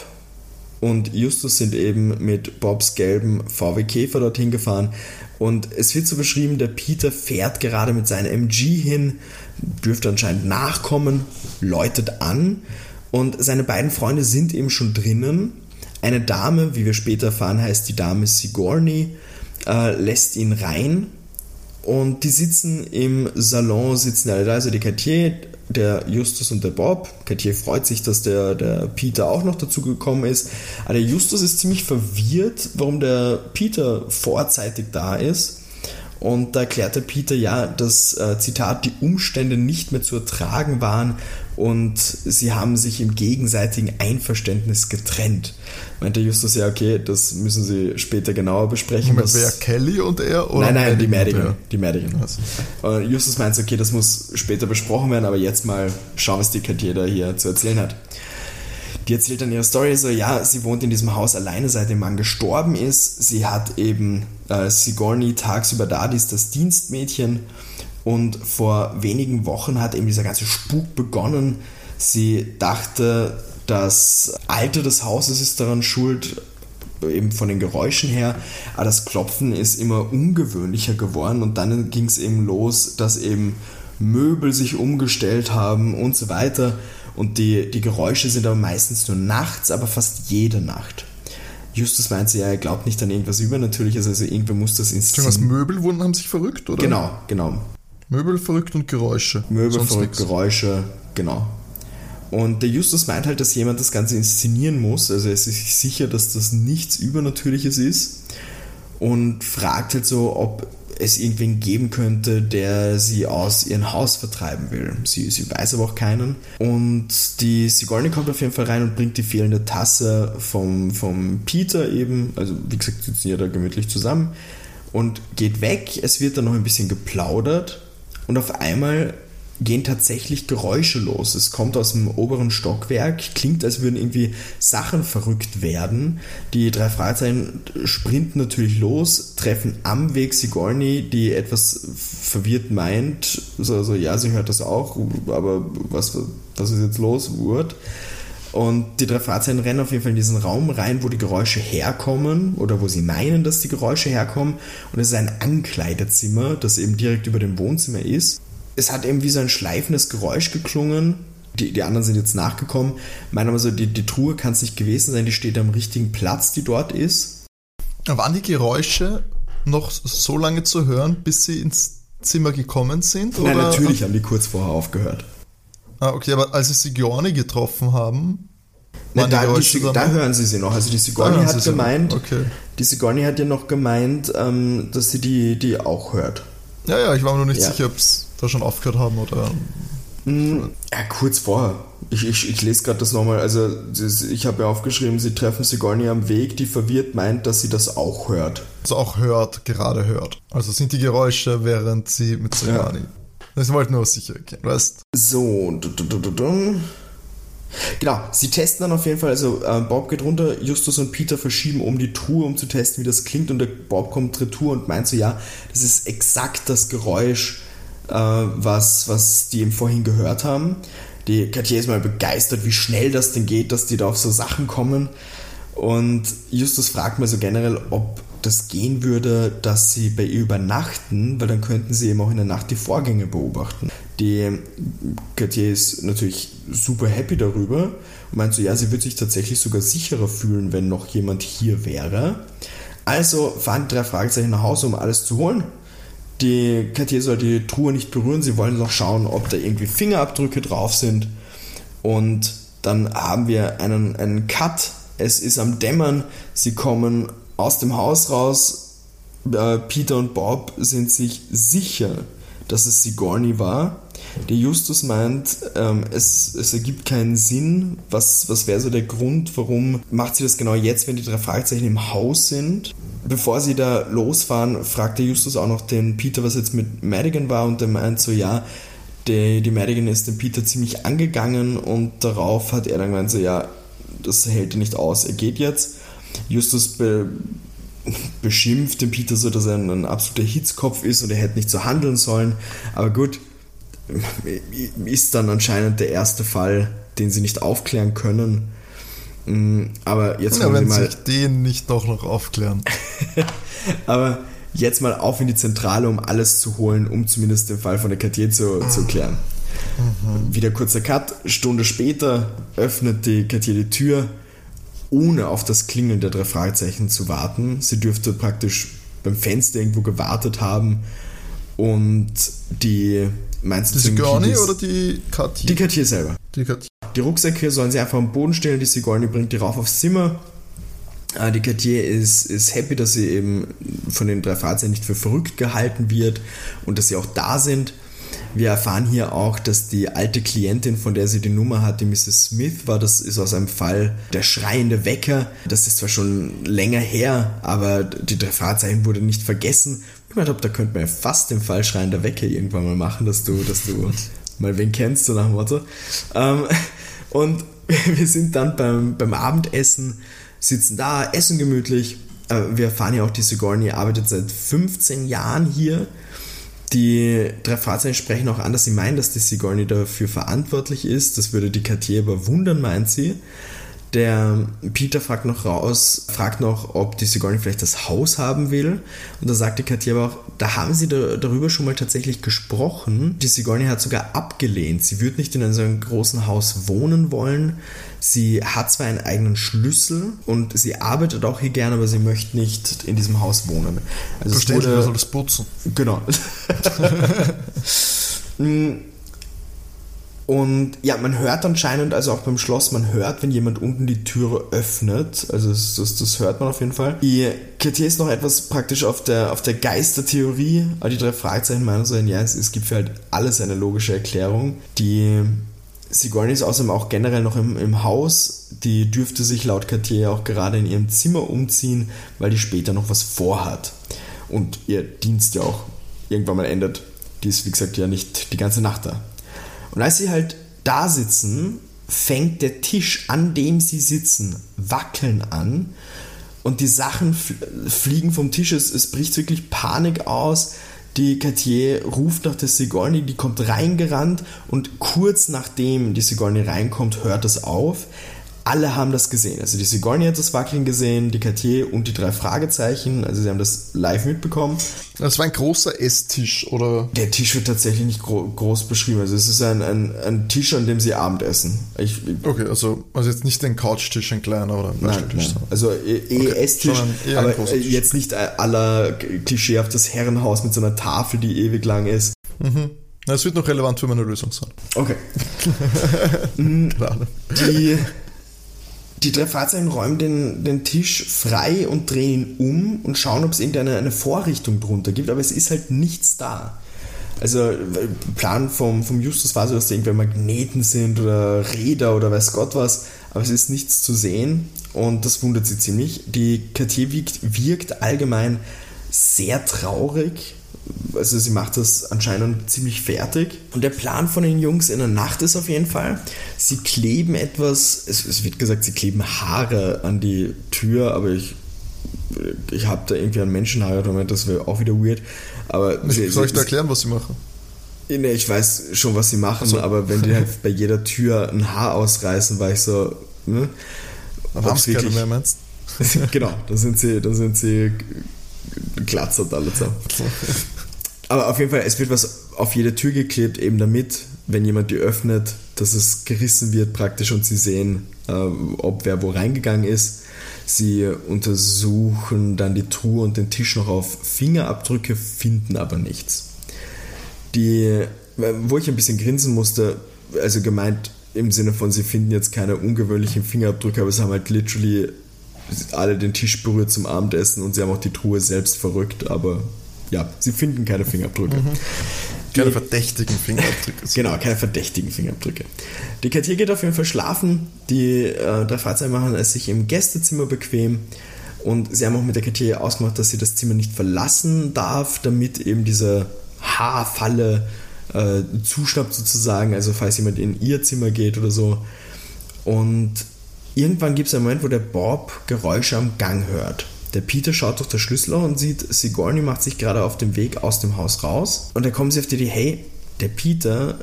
und Justus sind eben mit Bobs gelben VW Käfer dorthin gefahren. Und es wird so beschrieben, der Peter fährt gerade mit seinem MG hin, dürfte anscheinend nachkommen, läutet an und seine beiden Freunde sind eben schon drinnen. Eine Dame, wie wir später erfahren, heißt die Dame Sigourney, äh, lässt ihn rein und die sitzen im Salon, sitzen alle da, also die Cartier, der Justus und der Bob. Cartier freut sich, dass der, der Peter auch noch dazu gekommen ist. Aber der Justus ist ziemlich verwirrt, warum der Peter vorzeitig da ist. Und da erklärte Peter ja, dass, äh, Zitat, die Umstände nicht mehr zu ertragen waren und sie haben sich im gegenseitigen Einverständnis getrennt. Meinte Justus, ja, okay, das müssen sie später genauer besprechen. Moment, wer Kelly und er? Oder nein, nein, die Madigan. Die Madigan. Also. Justus meint, okay, das muss später besprochen werden, aber jetzt mal schauen, was die Cartier hier zu erzählen hat. Die erzählt dann ihre Story so, ja, sie wohnt in diesem Haus alleine, seit dem Mann gestorben ist. Sie hat eben äh, Sigourney tagsüber da, die ist das Dienstmädchen. Und vor wenigen Wochen hat eben dieser ganze Spuk begonnen. Sie dachte, das Alter des Hauses ist daran schuld, eben von den Geräuschen her, aber das Klopfen ist immer ungewöhnlicher geworden und dann ging es eben los, dass eben Möbel sich umgestellt haben und so weiter und die, die Geräusche sind aber meistens nur nachts, aber fast jede Nacht. Justus meinte ja, er glaubt nicht an irgendwas Übernatürliches, also irgendwer muss das inszenieren. Was Möbel wurden, haben sich verrückt, oder? Genau, genau. Möbel verrückt und Geräusche. Möbel Sonst verrückt, nix. Geräusche, genau. Und der Justus meint halt, dass jemand das Ganze inszenieren muss. Also er ist sich sicher, dass das nichts Übernatürliches ist. Und fragt halt so, ob es irgendwen geben könnte, der sie aus ihrem Haus vertreiben will. Sie, sie weiß aber auch keinen. Und die Sigourney kommt auf jeden Fall rein und bringt die fehlende Tasse vom, vom Peter eben. Also wie gesagt, sitzen ja da gemütlich zusammen. Und geht weg. Es wird dann noch ein bisschen geplaudert. Und auf einmal gehen tatsächlich Geräusche los. Es kommt aus dem oberen Stockwerk, klingt, als würden irgendwie Sachen verrückt werden. Die drei Fragezeichen sprinten natürlich los, treffen am Weg Sigourney, die etwas verwirrt meint, so, so ja, sie hört das auch, aber was, was ist jetzt los, Wurt? Und die drei Fahrzeuge rennen auf jeden Fall in diesen Raum rein, wo die Geräusche herkommen oder wo sie meinen, dass die Geräusche herkommen. Und es ist ein Ankleidezimmer, das eben direkt über dem Wohnzimmer ist. Es hat eben wie so ein schleifendes Geräusch geklungen. Die, die anderen sind jetzt nachgekommen. Meinen aber so, die, die Truhe kann es nicht gewesen sein, die steht am richtigen Platz, die dort ist. Waren die Geräusche noch so lange zu hören, bis sie ins Zimmer gekommen sind? Nein, natürlich haben die kurz vorher aufgehört. Ah, okay, aber als sie Sigourney getroffen haben, Nein, da, da, hören sie sie noch. Also die Sigourney hat gemeint, okay. die Sigourney hat ja noch gemeint, ähm, dass sie die, die auch hört. Ja, ja, ich war mir noch nicht ja. sicher, ob sie da schon aufgehört haben oder. Mm, ja, kurz vorher. Ich, ich, ich lese gerade das nochmal. Also, ich habe ja aufgeschrieben, sie treffen Sigourney am Weg, die verwirrt meint, dass sie das auch hört. Also auch hört, gerade hört. Also sind die Geräusche, während sie mit Sigourney. Ja. Das wollte nur sicher gehen, weißt So, du, du, du, du, Genau, sie testen dann auf jeden Fall, also äh, Bob geht runter, Justus und Peter verschieben um die Truhe, um zu testen, wie das klingt und der Bob kommt retour und meint so, ja, das ist exakt das Geräusch, äh, was, was die eben vorhin gehört haben. Die Katja ist mal begeistert, wie schnell das denn geht, dass die da auf so Sachen kommen. Und Justus fragt mal so generell, ob das gehen würde, dass sie bei ihr übernachten, weil dann könnten sie eben auch in der Nacht die Vorgänge beobachten. Die Katja ist natürlich super happy darüber und meint so, ja, sie würde sich tatsächlich sogar sicherer fühlen, wenn noch jemand hier wäre. Also fahren die drei Fragezeichen nach Hause, um alles zu holen. Die Katja soll die Truhe nicht berühren, sie wollen noch schauen, ob da irgendwie Fingerabdrücke drauf sind. Und dann haben wir einen, einen Cut. Es ist am Dämmern, sie kommen aus dem Haus raus, äh, Peter und Bob sind sich sicher, dass es Sigourney war. Der Justus meint, ähm, es, es ergibt keinen Sinn. Was, was wäre so der Grund, warum macht sie das genau jetzt, wenn die drei Fragezeichen im Haus sind? Bevor sie da losfahren, fragt der Justus auch noch den Peter, was jetzt mit Madigan war, und der meint so, ja, die, die Madigan ist den Peter ziemlich angegangen und darauf hat er dann gemeint, so, ja, das hält er nicht aus, er geht jetzt. Justus be beschimpft den Peter so, dass er ein, ein absoluter Hitzkopf ist und er hätte nicht so handeln sollen. Aber gut, ist dann anscheinend der erste Fall, den sie nicht aufklären können. Mm, aber jetzt ja, wenn sie mal. sich den nicht doch noch aufklären. aber jetzt mal auf in die Zentrale, um alles zu holen, um zumindest den Fall von der Cartier zu, zu klären. Mhm. Wieder kurzer Cut. Stunde später öffnet die Cartier die Tür ohne auf das Klingeln der drei Fragezeichen zu warten. Sie dürfte praktisch beim Fenster irgendwo gewartet haben und die meinst du die Sigourney oder die Katja? Die Katja selber. Die, Katja. die Rucksäcke sollen sie einfach am Boden stellen, die Sigourney bringt die rauf aufs Zimmer. Äh, die Cartier ist, ist happy, dass sie eben von den drei Fahrzeugen nicht für verrückt gehalten wird und dass sie auch da sind. Wir erfahren hier auch, dass die alte Klientin, von der sie die Nummer hat, die Mrs. Smith war, das ist aus einem Fall der schreiende Wecker. Das ist zwar schon länger her, aber die Fahrzeichen wurde nicht vergessen. Ich meine, da könnte man ja fast den Fall schreiender Wecker irgendwann mal machen, dass du, dass du mal wen kennst, so nach dem Motto. Ähm, und wir sind dann beim, beim Abendessen, sitzen da, essen gemütlich. Äh, wir erfahren ja auch, die Sigourney arbeitet seit 15 Jahren hier die drei Fahrzeuge sprechen auch an, dass sie meinen, dass die Sigourney dafür verantwortlich ist. Das würde die Cartier aber wundern, meint sie. Der Peter fragt noch raus, fragt noch, ob die Sigourney vielleicht das Haus haben will. Und da sagt die Cartier aber auch, da haben sie da, darüber schon mal tatsächlich gesprochen. Die Sigourney hat sogar abgelehnt. Sie würde nicht in einem großen Haus wohnen wollen. Sie hat zwar einen eigenen Schlüssel und sie arbeitet auch hier gerne, aber sie möchte nicht in diesem Haus wohnen. Also Verständlich, wurde, soll das putzen. Genau. und ja, man hört anscheinend, also auch beim Schloss, man hört, wenn jemand unten die Türe öffnet. Also das, das, das hört man auf jeden Fall. Die Cartier ist noch etwas praktisch auf der, auf der Geistertheorie, aber die drei Fragezeichen meinen so, ja, es, es gibt für halt alles eine logische Erklärung. Die Sigourney ist außerdem auch generell noch im, im Haus. Die dürfte sich laut Cartier auch gerade in ihrem Zimmer umziehen, weil die später noch was vorhat. Und ihr Dienst ja auch irgendwann mal endet. Die ist, wie gesagt, ja nicht die ganze Nacht da. Und als sie halt da sitzen, fängt der Tisch, an dem sie sitzen, wackeln an. Und die Sachen fliegen vom Tisch. Es, es bricht wirklich Panik aus. Die Cartier ruft nach der Sigourney, die kommt reingerannt und kurz nachdem die Sigourney reinkommt, hört es auf. Alle haben das gesehen. Also die Sigourney hat das Wackeln gesehen, die Cartier und die drei Fragezeichen. Also sie haben das live mitbekommen. Das war ein großer Esstisch, oder? Der Tisch wird tatsächlich nicht gro groß beschrieben. Also es ist ein, ein, ein Tisch, an dem sie Abendessen. Ich, okay, also, also jetzt nicht ein Couchtisch, ein kleiner oder ein nein, nein. Also eh, okay. Esstisch, aber jetzt nicht aller Klischee auf das Herrenhaus mit so einer Tafel, die ewig lang ist. Mhm. Es wird noch relevant für meine Lösung sein. Okay. die, die drei Fahrzeuge räumen den, den Tisch frei und drehen ihn um und schauen, ob es irgendeine eine Vorrichtung drunter gibt, aber es ist halt nichts da. Also Plan vom, vom Justus war so, dass da irgendwelche Magneten sind oder Räder oder weiß Gott was, aber es ist nichts zu sehen und das wundert sie ziemlich. Die Cartier wirkt, wirkt allgemein sehr traurig also sie macht das anscheinend ziemlich fertig. Und der Plan von den Jungs in der Nacht ist auf jeden Fall, sie kleben etwas, es, es wird gesagt, sie kleben Haare an die Tür, aber ich, ich habe da irgendwie ein Menschenhaar Moment, das wäre auch wieder weird. Aber sie, Soll ich da erklären, was sie machen? Nee, ich weiß schon, was sie machen, also. aber wenn die halt bei jeder Tür ein Haar ausreißen, war ich so, ne? Aber haben sie mehr meinst? genau, dann sind sie, dann sind sie glatzert alle zusammen. Aber auf jeden Fall, es wird was auf jede Tür geklebt, eben damit, wenn jemand die öffnet, dass es gerissen wird praktisch und sie sehen, äh, ob wer wo reingegangen ist. Sie untersuchen dann die Truhe und den Tisch noch auf Fingerabdrücke, finden aber nichts. Die, wo ich ein bisschen grinsen musste, also gemeint im Sinne von, sie finden jetzt keine ungewöhnlichen Fingerabdrücke, aber sie haben halt literally alle den Tisch berührt zum Abendessen und sie haben auch die Truhe selbst verrückt, aber ja, sie finden keine Fingerabdrücke. Mhm. Keine verdächtigen Fingerabdrücke. Genau, keine verdächtigen Fingerabdrücke. Die Katia geht auf jeden Fall schlafen. Die äh, drei Fahrzeuge machen es sich im Gästezimmer bequem. Und sie haben auch mit der Katia ausgemacht, dass sie das Zimmer nicht verlassen darf, damit eben diese Haarfalle äh, zuschnappt sozusagen. Also falls jemand in ihr Zimmer geht oder so. Und irgendwann gibt es einen Moment, wo der Bob Geräusche am Gang hört. Der Peter schaut durch das Schlüsselloch und sieht, Sigourney macht sich gerade auf dem Weg aus dem Haus raus. Und dann kommen sie auf die Idee, hey, der Peter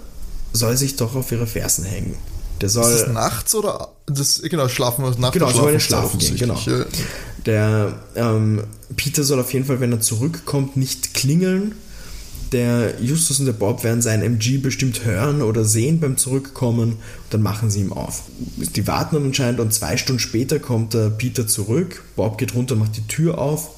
soll sich doch auf ihre Fersen hängen. Der soll. Ist das nachts oder das, genau, schlafen wir nachts? Genau, soll er schlafen gehen, genau. Der ähm, Peter soll auf jeden Fall, wenn er zurückkommt, nicht klingeln, der Justus und der Bob werden seinen MG bestimmt hören oder sehen beim Zurückkommen und dann machen sie ihm auf. Die warten anscheinend und zwei Stunden später kommt der Peter zurück. Bob geht runter, macht die Tür auf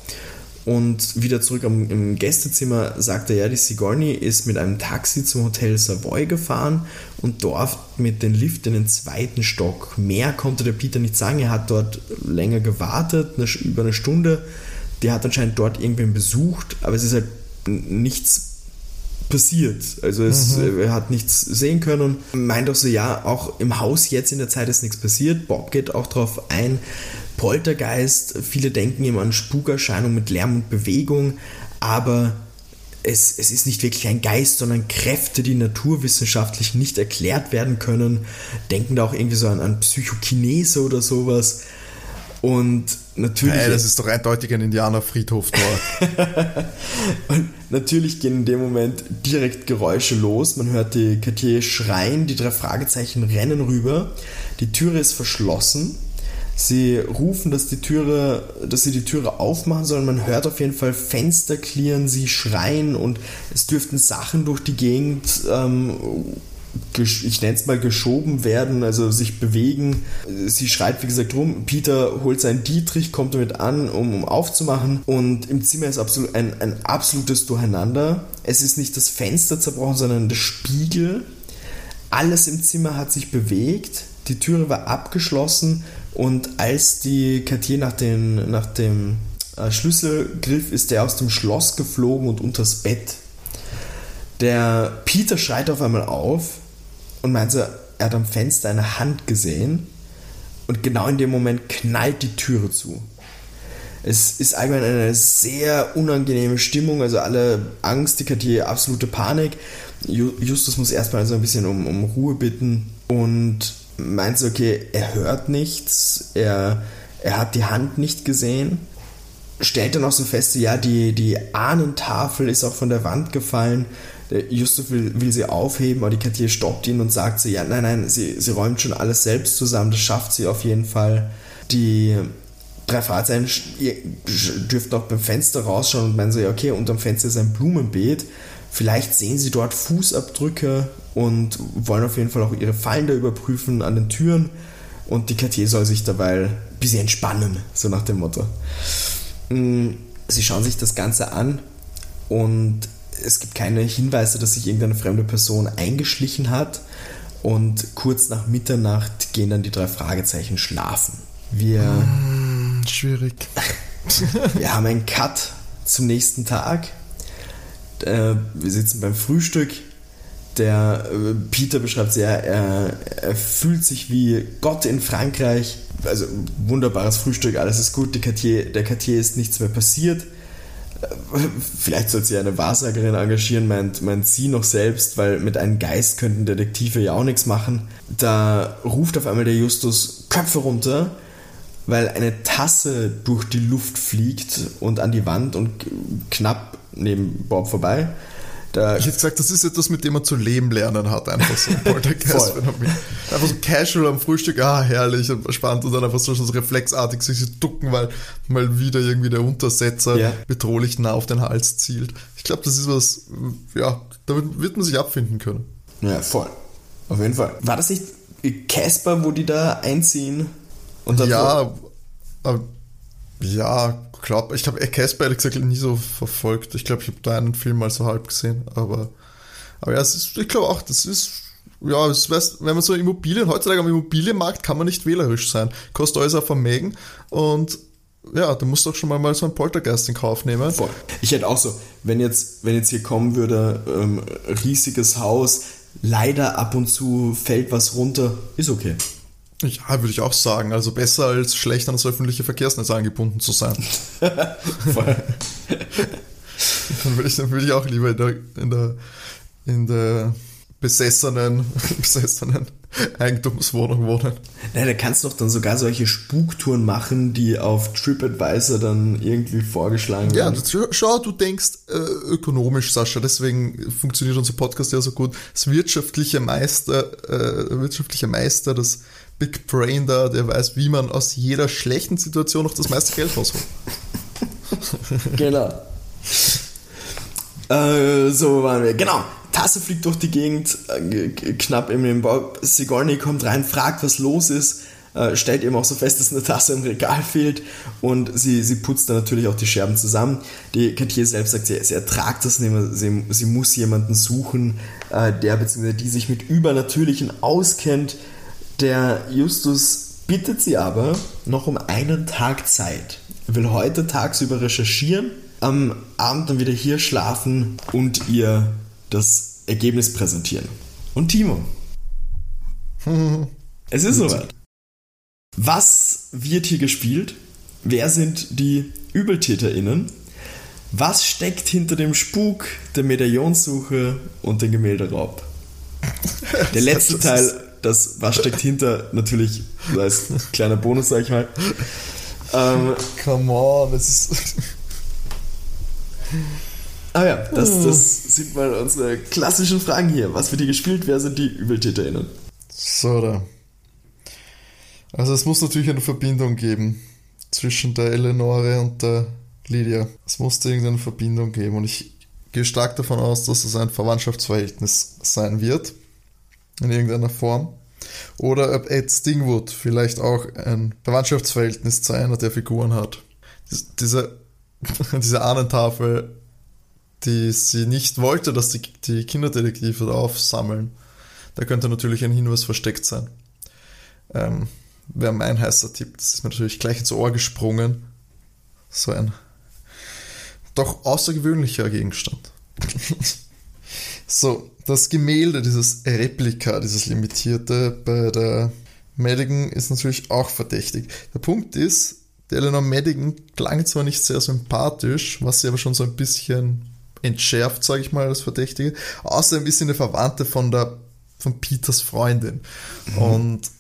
und wieder zurück am, im Gästezimmer sagt er, ja, die Sigourney ist mit einem Taxi zum Hotel Savoy gefahren und dort mit dem Lift in den zweiten Stock. Mehr konnte der Peter nicht sagen, er hat dort länger gewartet, eine, über eine Stunde. Der hat anscheinend dort irgendwen besucht, aber es ist halt nichts passiert. Also es, mhm. er hat nichts sehen können. Meint auch so, ja, auch im Haus jetzt in der Zeit ist nichts passiert. Bob geht auch darauf ein. Poltergeist, viele denken immer an Spukerscheinung mit Lärm und Bewegung, aber es, es ist nicht wirklich ein Geist, sondern Kräfte, die naturwissenschaftlich nicht erklärt werden können. Denken da auch irgendwie so an, an Psychokinese oder sowas. Und natürlich. Hey, das ist doch eindeutig ein Indianerfriedhof dort. und natürlich gehen in dem Moment direkt Geräusche los. Man hört die Cartier schreien, die drei Fragezeichen rennen rüber. Die Türe ist verschlossen. Sie rufen, dass die Türe, dass sie die Türe aufmachen sollen. Man hört auf jeden Fall Fenster klirren, sie schreien und es dürften Sachen durch die Gegend ähm, ich nenne es mal geschoben werden, also sich bewegen. Sie schreit, wie gesagt, rum. Peter holt seinen Dietrich, kommt damit an, um, um aufzumachen. Und im Zimmer ist absolut ein, ein absolutes Durcheinander. Es ist nicht das Fenster zerbrochen, sondern der Spiegel. Alles im Zimmer hat sich bewegt. Die Türe war abgeschlossen und als die Cartier nach, den, nach dem äh, Schlüssel griff, ist der aus dem Schloss geflogen und unters Bett. Der Peter schreit auf einmal auf und meint so, er hat am Fenster eine Hand gesehen und genau in dem Moment knallt die Türe zu. Es ist allgemein eine sehr unangenehme Stimmung, also alle Angst, die Katie, absolute Panik. Justus muss erstmal so ein bisschen um, um Ruhe bitten und meint so, okay, er hört nichts, er, er hat die Hand nicht gesehen. Stellt dann auch so fest, ja, die, die Ahnentafel ist auch von der Wand gefallen Der Justus will, will sie aufheben, aber die Katia stoppt ihn und sagt so, ja, nein, nein, sie, sie räumt schon alles selbst zusammen, das schafft sie auf jeden Fall. Die drei Fahrzeuge dürften auch beim Fenster rausschauen und meinen so, ja, okay, unterm Fenster ist ein Blumenbeet. Vielleicht sehen sie dort Fußabdrücke und wollen auf jeden Fall auch ihre Fallen da überprüfen an den Türen. Und die Cartier soll sich dabei ein bisschen entspannen, so nach dem Motto. Mm, sie schauen sich das Ganze an und es gibt keine Hinweise, dass sich irgendeine fremde Person eingeschlichen hat. Und kurz nach Mitternacht gehen dann die drei Fragezeichen schlafen. Wir. Mm, schwierig. wir haben einen Cut zum nächsten Tag. Äh, wir sitzen beim Frühstück. Der äh, Peter beschreibt sehr, er, er fühlt sich wie Gott in Frankreich. Also wunderbares Frühstück, alles ist gut. Cartier, der Cartier ist nichts mehr passiert. Vielleicht sollte sie eine Wahrsagerin engagieren, meint, meint sie noch selbst, weil mit einem Geist könnten Detektive ja auch nichts machen. Da ruft auf einmal der Justus Köpfe runter, weil eine Tasse durch die Luft fliegt und an die Wand und knapp neben Bob vorbei. Da ich hätte gesagt, das ist etwas, mit dem man zu leben lernen hat, einfach so ein Poltergeist-Phänomen. einfach so casual am Frühstück, ah, herrlich und spannend und dann einfach so, so reflexartig sich ducken, weil mal wieder irgendwie der Untersetzer yeah. bedrohlich nah auf den Hals zielt. Ich glaube, das ist was, ja, damit wird man sich abfinden können. Ja, voll. Auf jeden Fall. War das nicht Casper, wo die da einziehen? Und ja, aber, ja, glaube, ich habe Casper ehrlich gesagt nie so verfolgt. Ich glaube, ich habe da einen Film mal so halb gesehen, aber, aber ja, ist, ich glaube auch, das ist, ja, das weiß, wenn man so Immobilien, heutzutage am Immobilienmarkt kann man nicht wählerisch sein. Kostet alles auf Vermögen und ja, du musst doch schon mal, mal so einen Poltergeist in Kauf nehmen. Ich hätte auch so, wenn jetzt, wenn jetzt hier kommen würde, ähm, riesiges Haus, leider ab und zu fällt was runter, ist okay. Ja, würde ich auch sagen. Also besser als schlecht an das öffentliche Verkehrsnetz angebunden zu sein. Dann würde ich, dann würde ich auch lieber in der, in der, in der besessenen, besessenen Eigentumswohnung wohnen. Nein, da kannst du doch dann sogar solche Spuktouren machen, die auf TripAdvisor dann irgendwie vorgeschlagen werden. Ja, schau, du denkst äh, ökonomisch, Sascha, deswegen funktioniert unser Podcast ja so gut. Das wirtschaftliche Meister, äh, wirtschaftliche Meister, das Big Brain da, der weiß, wie man aus jeder schlechten Situation noch das meiste Geld rausholt. genau. äh, so waren wir. Genau. Tasse fliegt durch die Gegend, äh, knapp in den Bau. Sigourney kommt rein, fragt, was los ist, äh, stellt eben auch so fest, dass eine Tasse im Regal fehlt und sie, sie putzt dann natürlich auch die Scherben zusammen. Die Cartier selbst sagt, sie, sie ertragt das nicht mehr, sie, sie muss jemanden suchen, äh, der bzw. die sich mit Übernatürlichen auskennt der Justus bittet sie aber noch um einen Tag Zeit. Er will heute tagsüber recherchieren, am Abend dann wieder hier schlafen und ihr das Ergebnis präsentieren. Und Timo. es ist soweit. Was wird hier gespielt? Wer sind die ÜbeltäterInnen? Was steckt hinter dem Spuk, der Medaillonsuche und dem Gemälderaub? Der letzte Teil das, was steckt hinter, natürlich als kleiner Bonus, sag ich mal. Ähm, Come on, das ist. Ah ja, das, das sind mal unsere klassischen Fragen hier. Was wird hier gespielt? Wer sind die ÜbeltäterInnen? So, da. Also es muss natürlich eine Verbindung geben zwischen der Eleonore und der Lydia. Es musste irgendeine Verbindung geben und ich gehe stark davon aus, dass es ein Verwandtschaftsverhältnis sein wird in irgendeiner Form. Oder ob Ed Stingwood vielleicht auch ein Verwandtschaftsverhältnis zu einer der Figuren hat. Diese, diese Ahnentafel, die sie nicht wollte, dass die, die Kinderdetektive aufsammeln, da könnte natürlich ein Hinweis versteckt sein. Ähm, Wäre mein heißer Tipp. Das ist mir natürlich gleich ins Ohr gesprungen. So ein doch außergewöhnlicher Gegenstand. so, das Gemälde, dieses Replika, dieses limitierte bei der Madigan ist natürlich auch verdächtig. Der Punkt ist, die Eleanor Madigan klang zwar nicht sehr sympathisch, was sie aber schon so ein bisschen entschärft, sage ich mal, als Verdächtige. Außer ein bisschen eine Verwandte von der von Peters Freundin. Mhm. Und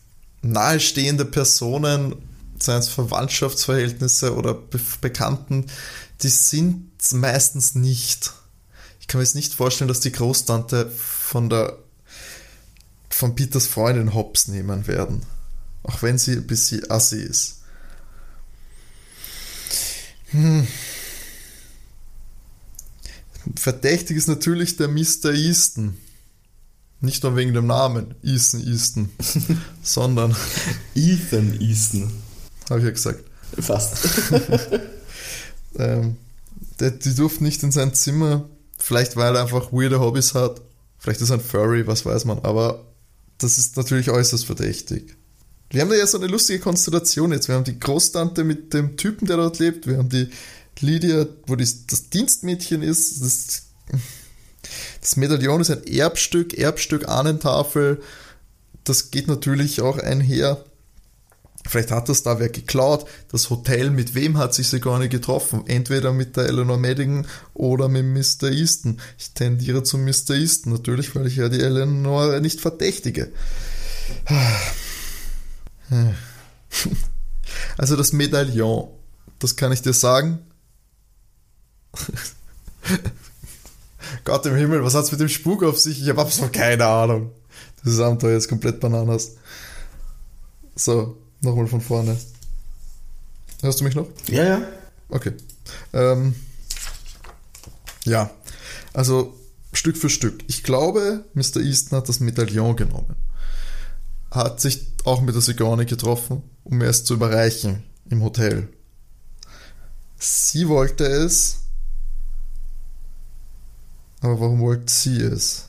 nahestehende Personen, seien es Verwandtschaftsverhältnisse oder Be Bekannten, die sind meistens nicht Ich kann mir jetzt nicht vorstellen, dass die Großtante von der von Peters Freundin Hops nehmen werden. Auch wenn sie ein bisschen assi ist. Hm. Verdächtig ist natürlich der Mr. Easton. Nicht nur wegen dem Namen, Easton Easton, sondern Ethan Easton. habe ich ja gesagt. Fast. Ähm, der, die durften nicht in sein Zimmer, vielleicht weil er einfach weirde Hobbys hat, vielleicht ist er ein Furry, was weiß man, aber das ist natürlich äußerst verdächtig. Wir haben da ja so eine lustige Konstellation jetzt. Wir haben die Großtante mit dem Typen, der dort lebt. Wir haben die Lydia, wo die, das Dienstmädchen ist. Das, das Medaillon ist ein Erbstück, Erbstück Ahnentafel. Das geht natürlich auch einher. Vielleicht hat das da wer geklaut. Das Hotel, mit wem hat sich sie gar nicht getroffen? Entweder mit der Eleanor Madigan oder mit Mr. Easton. Ich tendiere zu Mr. Easton, natürlich, weil ich ja die Eleanor nicht verdächtige. Also das Medaillon, das kann ich dir sagen. Gott im Himmel, was hat's mit dem Spuk auf sich? Ich habe absolut keine Ahnung. Das Abenteuer ist komplett Bananas. So, nochmal von vorne. Hörst du mich noch? Ja, ja. Okay. Ähm, ja, also Stück für Stück. Ich glaube, Mr. Easton hat das Medaillon genommen. Hat sich auch mit der Sigourney getroffen, um es zu überreichen im Hotel. Sie wollte es, aber warum wollte sie es?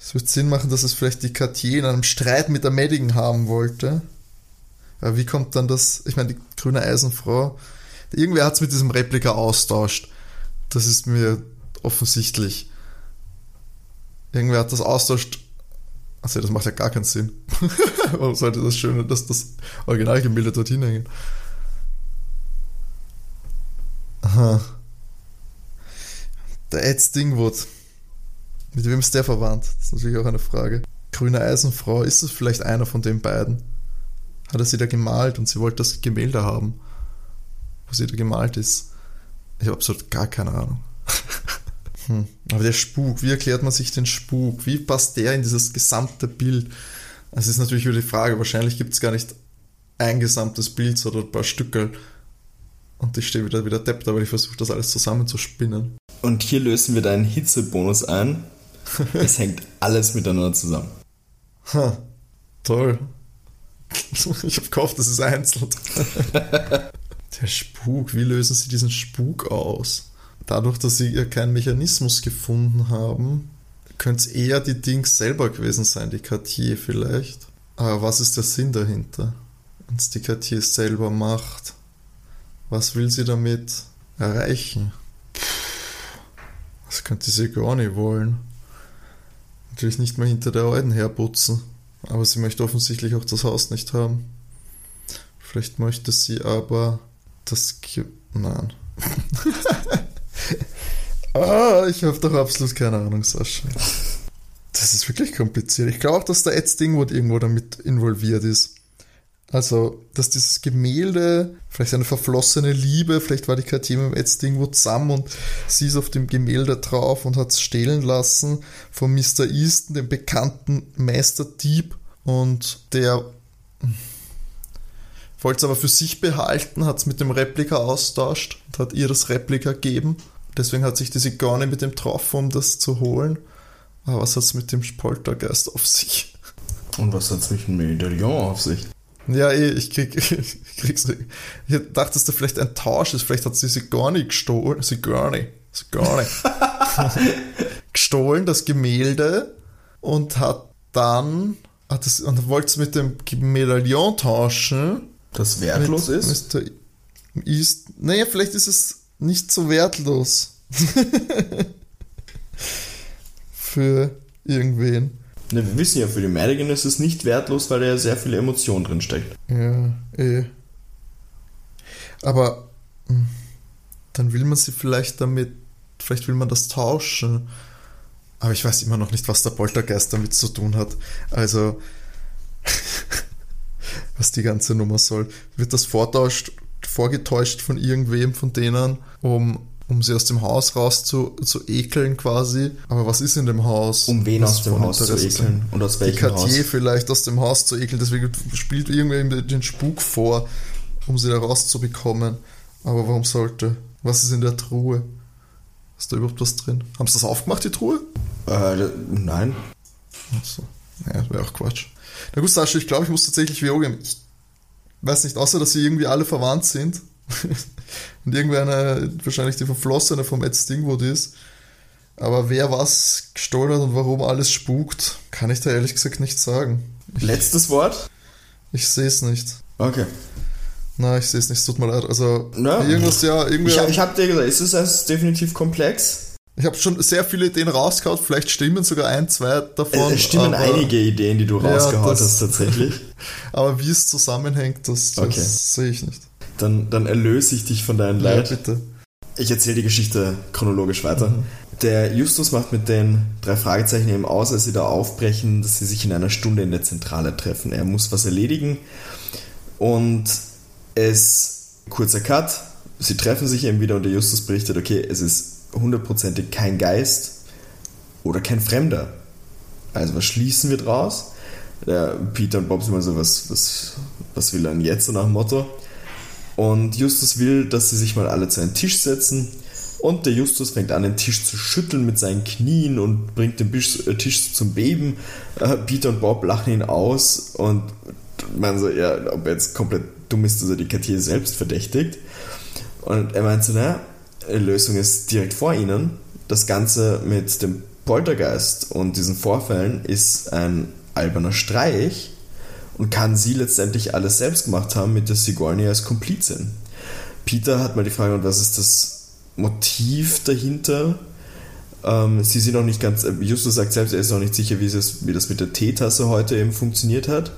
Es wird Sinn machen, dass es vielleicht die Cartier in einem Streit mit der Madigan haben wollte. Aber wie kommt dann das? Ich meine, die grüne Eisenfrau. Irgendwer hat es mit diesem Replika austauscht. Das ist mir offensichtlich. Irgendwer hat das austauscht. Also das macht ja gar keinen Sinn. Warum sollte das Schöne, dass das Originalgemälde dorthin hängen? Aha. Der Ed Stingwood. Mit wem ist der verwandt? Das ist natürlich auch eine Frage. Grüne Eisenfrau, ist es vielleicht einer von den beiden? Hat er sie da gemalt und sie wollte das Gemälde haben, wo sie da gemalt ist? Ich habe absolut gar keine Ahnung. hm. Aber der Spuk, wie erklärt man sich den Spuk? Wie passt der in dieses gesamte Bild? Das ist natürlich wieder die Frage. Wahrscheinlich gibt es gar nicht ein gesamtes Bild, sondern ein paar Stücke. Und ich stehe wieder wieder deppt, aber ich versuche das alles zusammenzuspinnen. Und hier lösen wir deinen Hitzebonus ein. Es hängt alles miteinander zusammen. Ha, toll. Ich habe gehofft, das ist einzeln. Der Spuk, wie lösen sie diesen Spuk aus? Dadurch, dass sie ja keinen Mechanismus gefunden haben, könnte es eher die Dings selber gewesen sein, die Cartier vielleicht. Aber was ist der Sinn dahinter? Wenn es die Cartier selber macht, was will sie damit erreichen? Das könnte sie gar nicht wollen. Natürlich nicht mal hinter der Alten herputzen. Aber sie möchte offensichtlich auch das Haus nicht haben. Vielleicht möchte sie aber das. Ki Nein. ah, ich habe doch absolut keine Ahnung, Sascha. Das ist wirklich kompliziert. Ich glaube auch, dass der Ed Stingwood irgendwo damit involviert ist. Also, dass dieses Gemälde, vielleicht eine verflossene Liebe, vielleicht war die Cartier mit Ed Stingwood zusammen und sie ist auf dem Gemälde drauf und hat es stehlen lassen von Mr. Easton, dem bekannten Meisterdieb. Und der wollte es aber für sich behalten, hat es mit dem Replika austauscht und hat ihr das Replika gegeben. Deswegen hat sich die Sigourney mit dem getroffen, um das zu holen. Aber was hat es mit dem Poltergeist auf sich? Und was hat es mit dem Medaillon auf sich? Ja, eh, ich krieg, ich krieg's nicht. Ich dachte, dass da vielleicht ein Tausch ist. Vielleicht hat sie Sigourney gestohlen. Sigourney. Sigourney. gestohlen, das Gemälde, und hat dann, hat das, und wollte es mit dem Medaillon tauschen. Das wertlos mit ist? Mr. East. Naja, vielleicht ist es nicht so wertlos. Für irgendwen. Ne, wir wissen ja, für die Madigan ist es nicht wertlos, weil da ja sehr viele Emotionen drin steckt. Ja, eh. Aber hm, dann will man sie vielleicht damit, vielleicht will man das tauschen. Aber ich weiß immer noch nicht, was der Poltergeist damit zu tun hat. Also, was die ganze Nummer soll. Wird das vortauscht, vorgetäuscht von irgendwem von denen, um um sie aus dem Haus raus zu, zu ekeln quasi. Aber was ist in dem Haus? Um wen aus dem Haus zu ekeln? Und aus Die welchem Haus? Cartier vielleicht aus dem Haus zu ekeln, deswegen spielt irgendwer den Spuk vor, um sie da rauszubekommen. Aber warum sollte? Was ist in der Truhe? Ist da überhaupt was drin? Haben sie das aufgemacht, die Truhe? Äh, nein. Achso. Naja, das wäre auch Quatsch. Na gut, Sascha, ich glaube, ich muss tatsächlich geben. Ich weiß nicht, außer dass sie irgendwie alle verwandt sind. Und irgendwer wahrscheinlich die Verflossene vom Ed Stingwood ist. Aber wer was gestohlen hat und warum alles spukt, kann ich da ehrlich gesagt nicht sagen. Letztes Wort? Ich sehe es nicht. Okay. Nein, ich sehe es nicht, es tut mir leid. Also, Na, irgendwas, ja, irgendwie. Ich, ich habe dir gesagt, es ist, es ist definitiv komplex. Ich habe schon sehr viele Ideen rausgehauen, vielleicht stimmen sogar ein, zwei davon. Es stimmen aber, einige Ideen, die du Ja, rausgehauen das- hast, tatsächlich. Aber wie es zusammenhängt, das, das Okay. sehe ich nicht. Dann, dann erlöse ich dich von deinem Ja, Leid. bitte. Ich erzähle die Geschichte chronologisch weiter. Mhm. Der Justus macht mit den drei Fragezeichen eben aus, als sie da aufbrechen, dass sie sich in einer Stunde in der Zentrale treffen. Er muss was erledigen und es, kurzer Cut, sie treffen sich eben wieder und der Justus berichtet, okay, es ist hundertprozentig kein Geist oder kein Fremder. Also was schließen wir draus? Der Peter und Bob sind mal so, was, was, was will er denn jetzt, so nach dem Motto. Und Justus will, dass sie sich mal alle zu einem Tisch setzen. Und der Justus fängt an, den Tisch zu schütteln mit seinen Knien und bringt den Tisch, äh, Tisch zum Beben. Äh, Peter und Bob lachen ihn aus und meinen so, ja, ob er jetzt komplett dumm ist, dass er die Cartier selbst verdächtigt. Und er meint so, naja, die Lösung ist direkt vor ihnen. Das Ganze mit dem Poltergeist und diesen Vorfällen ist ein alberner Streich und kann sie letztendlich alles selbst gemacht haben mit der Sigourney als Komplizin. Peter hat mal die Frage, was ist das Motiv dahinter? Ähm, sie sind noch nicht ganz, äh, Justus sagt selbst, er ist noch nicht sicher, wie, es, wie das mit der Teetasse heute eben funktioniert hat.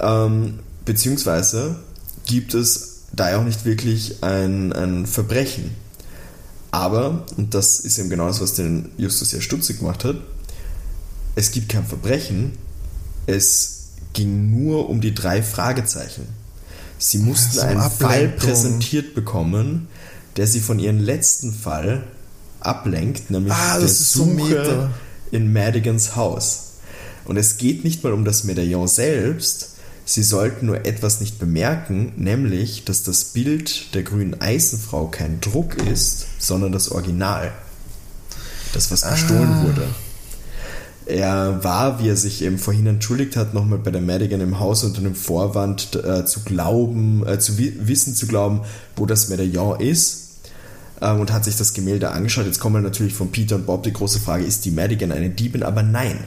Ähm, beziehungsweise gibt es da auch nicht wirklich ein, ein Verbrechen. Aber, und das ist eben genau das, was den Justus ja stutzig gemacht hat, es gibt kein Verbrechen, es ging nur um die drei Fragezeichen. Sie mussten so einen Fall Ablenkung. präsentiert bekommen, der sie von ihrem letzten Fall ablenkt, nämlich Ah, der so Suche meta. in Madigans Haus. Und es geht nicht mal um das Medaillon selbst, sie sollten nur etwas nicht bemerken, nämlich, dass das Bild der grünen Eisenfrau kein Druck ist, sondern das Original. Das, was gestohlen Ah. wurde. Er war, wie er sich eben vorhin entschuldigt hat, nochmal bei der Madigan im Haus unter dem Vorwand äh, zu glauben, äh, zu wi wissen zu glauben, wo das Medaillon ist ähm, und hat sich das Gemälde angeschaut. Jetzt kommen natürlich von Peter und Bob die große Frage, ist die Madigan eine Diebin? Aber nein.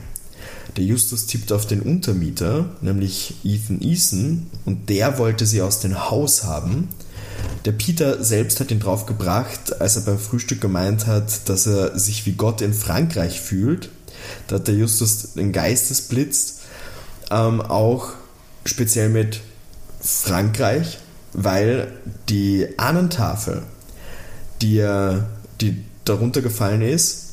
Der Justus tippt auf den Untermieter, nämlich Ethan Eason, und der wollte sie aus dem Haus haben. Der Peter selbst hat ihn draufgebracht, als er beim Frühstück gemeint hat, dass er sich wie Gott in Frankreich fühlt. Da hat der Justus den Geistesblitz ähm, auch speziell mit Frankreich, weil die Ahnentafel, die, die darunter gefallen ist,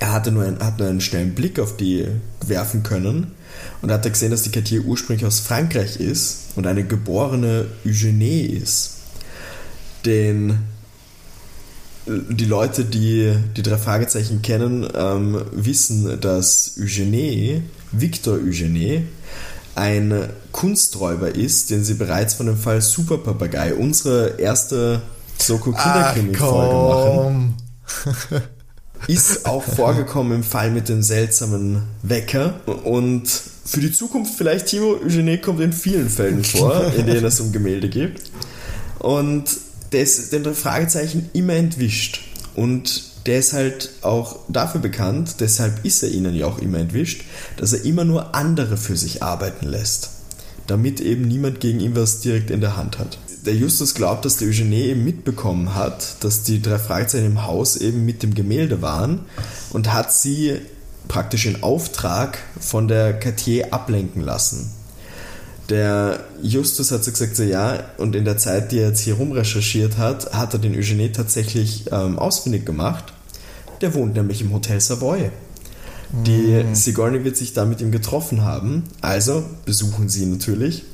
er hatte nur, einen, hat nur einen schnellen Blick auf die werfen können und hat gesehen, dass die Cartier ursprünglich aus Frankreich ist und eine geborene Eugenie ist. Den die Leute, die die drei Fragezeichen kennen, ähm, wissen, dass Eugenie, Victor Eugenie, ein Kunsträuber ist, den sie bereits von dem Fall Super Papagei, unsere erste Soko Kinderkrimi-Folge machen, ist auch vorgekommen im Fall mit dem seltsamen Wecker. Und für die Zukunft vielleicht, Timo, Eugenie kommt in vielen Fällen vor, in denen es um Gemälde geht. Und den drei Fragezeichen immer entwischt. Und der ist halt auch dafür bekannt, deshalb ist er ihnen ja auch immer entwischt, dass er immer nur andere für sich arbeiten lässt. Damit eben niemand gegen ihn was direkt in der Hand hat. Der Justus glaubt, dass der Eugenie eben mitbekommen hat, dass die drei Fragezeichen im Haus eben mit dem Gemälde waren und hat sie praktisch in Auftrag von der Cartier ablenken lassen. Der Justus hat so gesagt, so ja, und in der Zeit, die er jetzt hier rumrecherchiert hat, hat er den Eugenie tatsächlich ähm, ausfindig gemacht. Der wohnt nämlich im Hotel Savoy. Die Sigourney wird sich da mit ihm getroffen haben, also besuchen sie ihn natürlich.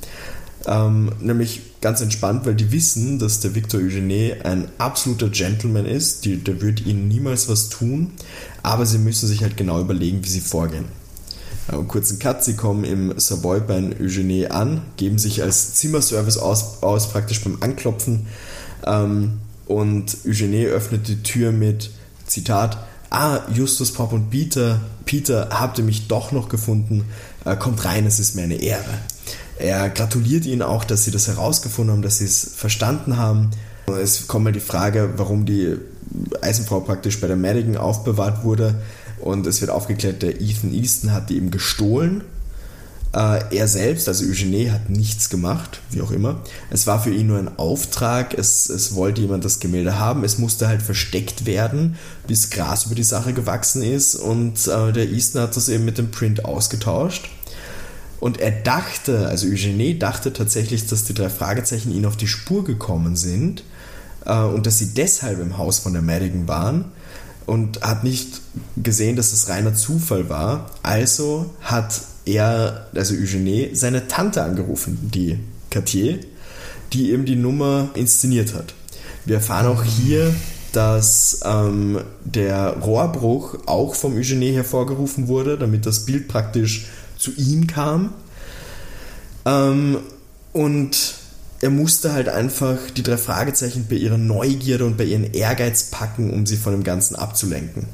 Ähm, nämlich ganz entspannt, weil die wissen, dass der Victor Eugene ein absoluter Gentleman ist. Die, der wird ihnen niemals was tun, aber sie müssen sich halt genau überlegen, wie sie vorgehen. Äh, kurzen Cut, sie kommen im Savoy bei Eugene an, geben sich als Zimmerservice aus, aus praktisch beim Anklopfen ähm, und Eugene öffnet die Tür mit Zitat, ah, Justus, Pop und Peter, Peter, habt ihr mich doch noch gefunden, äh, kommt rein, es ist mir eine Ehre. Er gratuliert ihnen auch, dass sie das herausgefunden haben, dass sie es verstanden haben. Es kommt mal die Frage, warum die Eisenfrau praktisch bei der Madigan aufbewahrt wurde. Und es wird aufgeklärt, der Ethan Easton hat die eben gestohlen. Äh, er selbst, also Eugene, hat nichts gemacht, wie auch immer. Es war für ihn nur ein Auftrag, es, es wollte jemand das Gemälde haben, es musste halt versteckt werden, bis Gras über die Sache gewachsen ist und äh, der Easton hat das eben mit dem Print ausgetauscht. Und er dachte, also Eugene dachte tatsächlich, dass die drei Fragezeichen ihn auf die Spur gekommen sind äh, und dass sie deshalb im Haus von der Madigan waren und hat nicht gesehen, dass es reiner Zufall war. Also hat er, also Eugene, seine Tante angerufen, die Cartier, die eben die Nummer inszeniert hat. Wir erfahren auch hier, dass ähm, der Rohrbruch auch vom Eugene hervorgerufen wurde, damit das Bild praktisch zu ihm kam. Ähm, und er musste halt einfach die drei Fragezeichen bei ihrer Neugierde und bei ihrem Ehrgeiz packen, um sie von dem Ganzen abzulenken.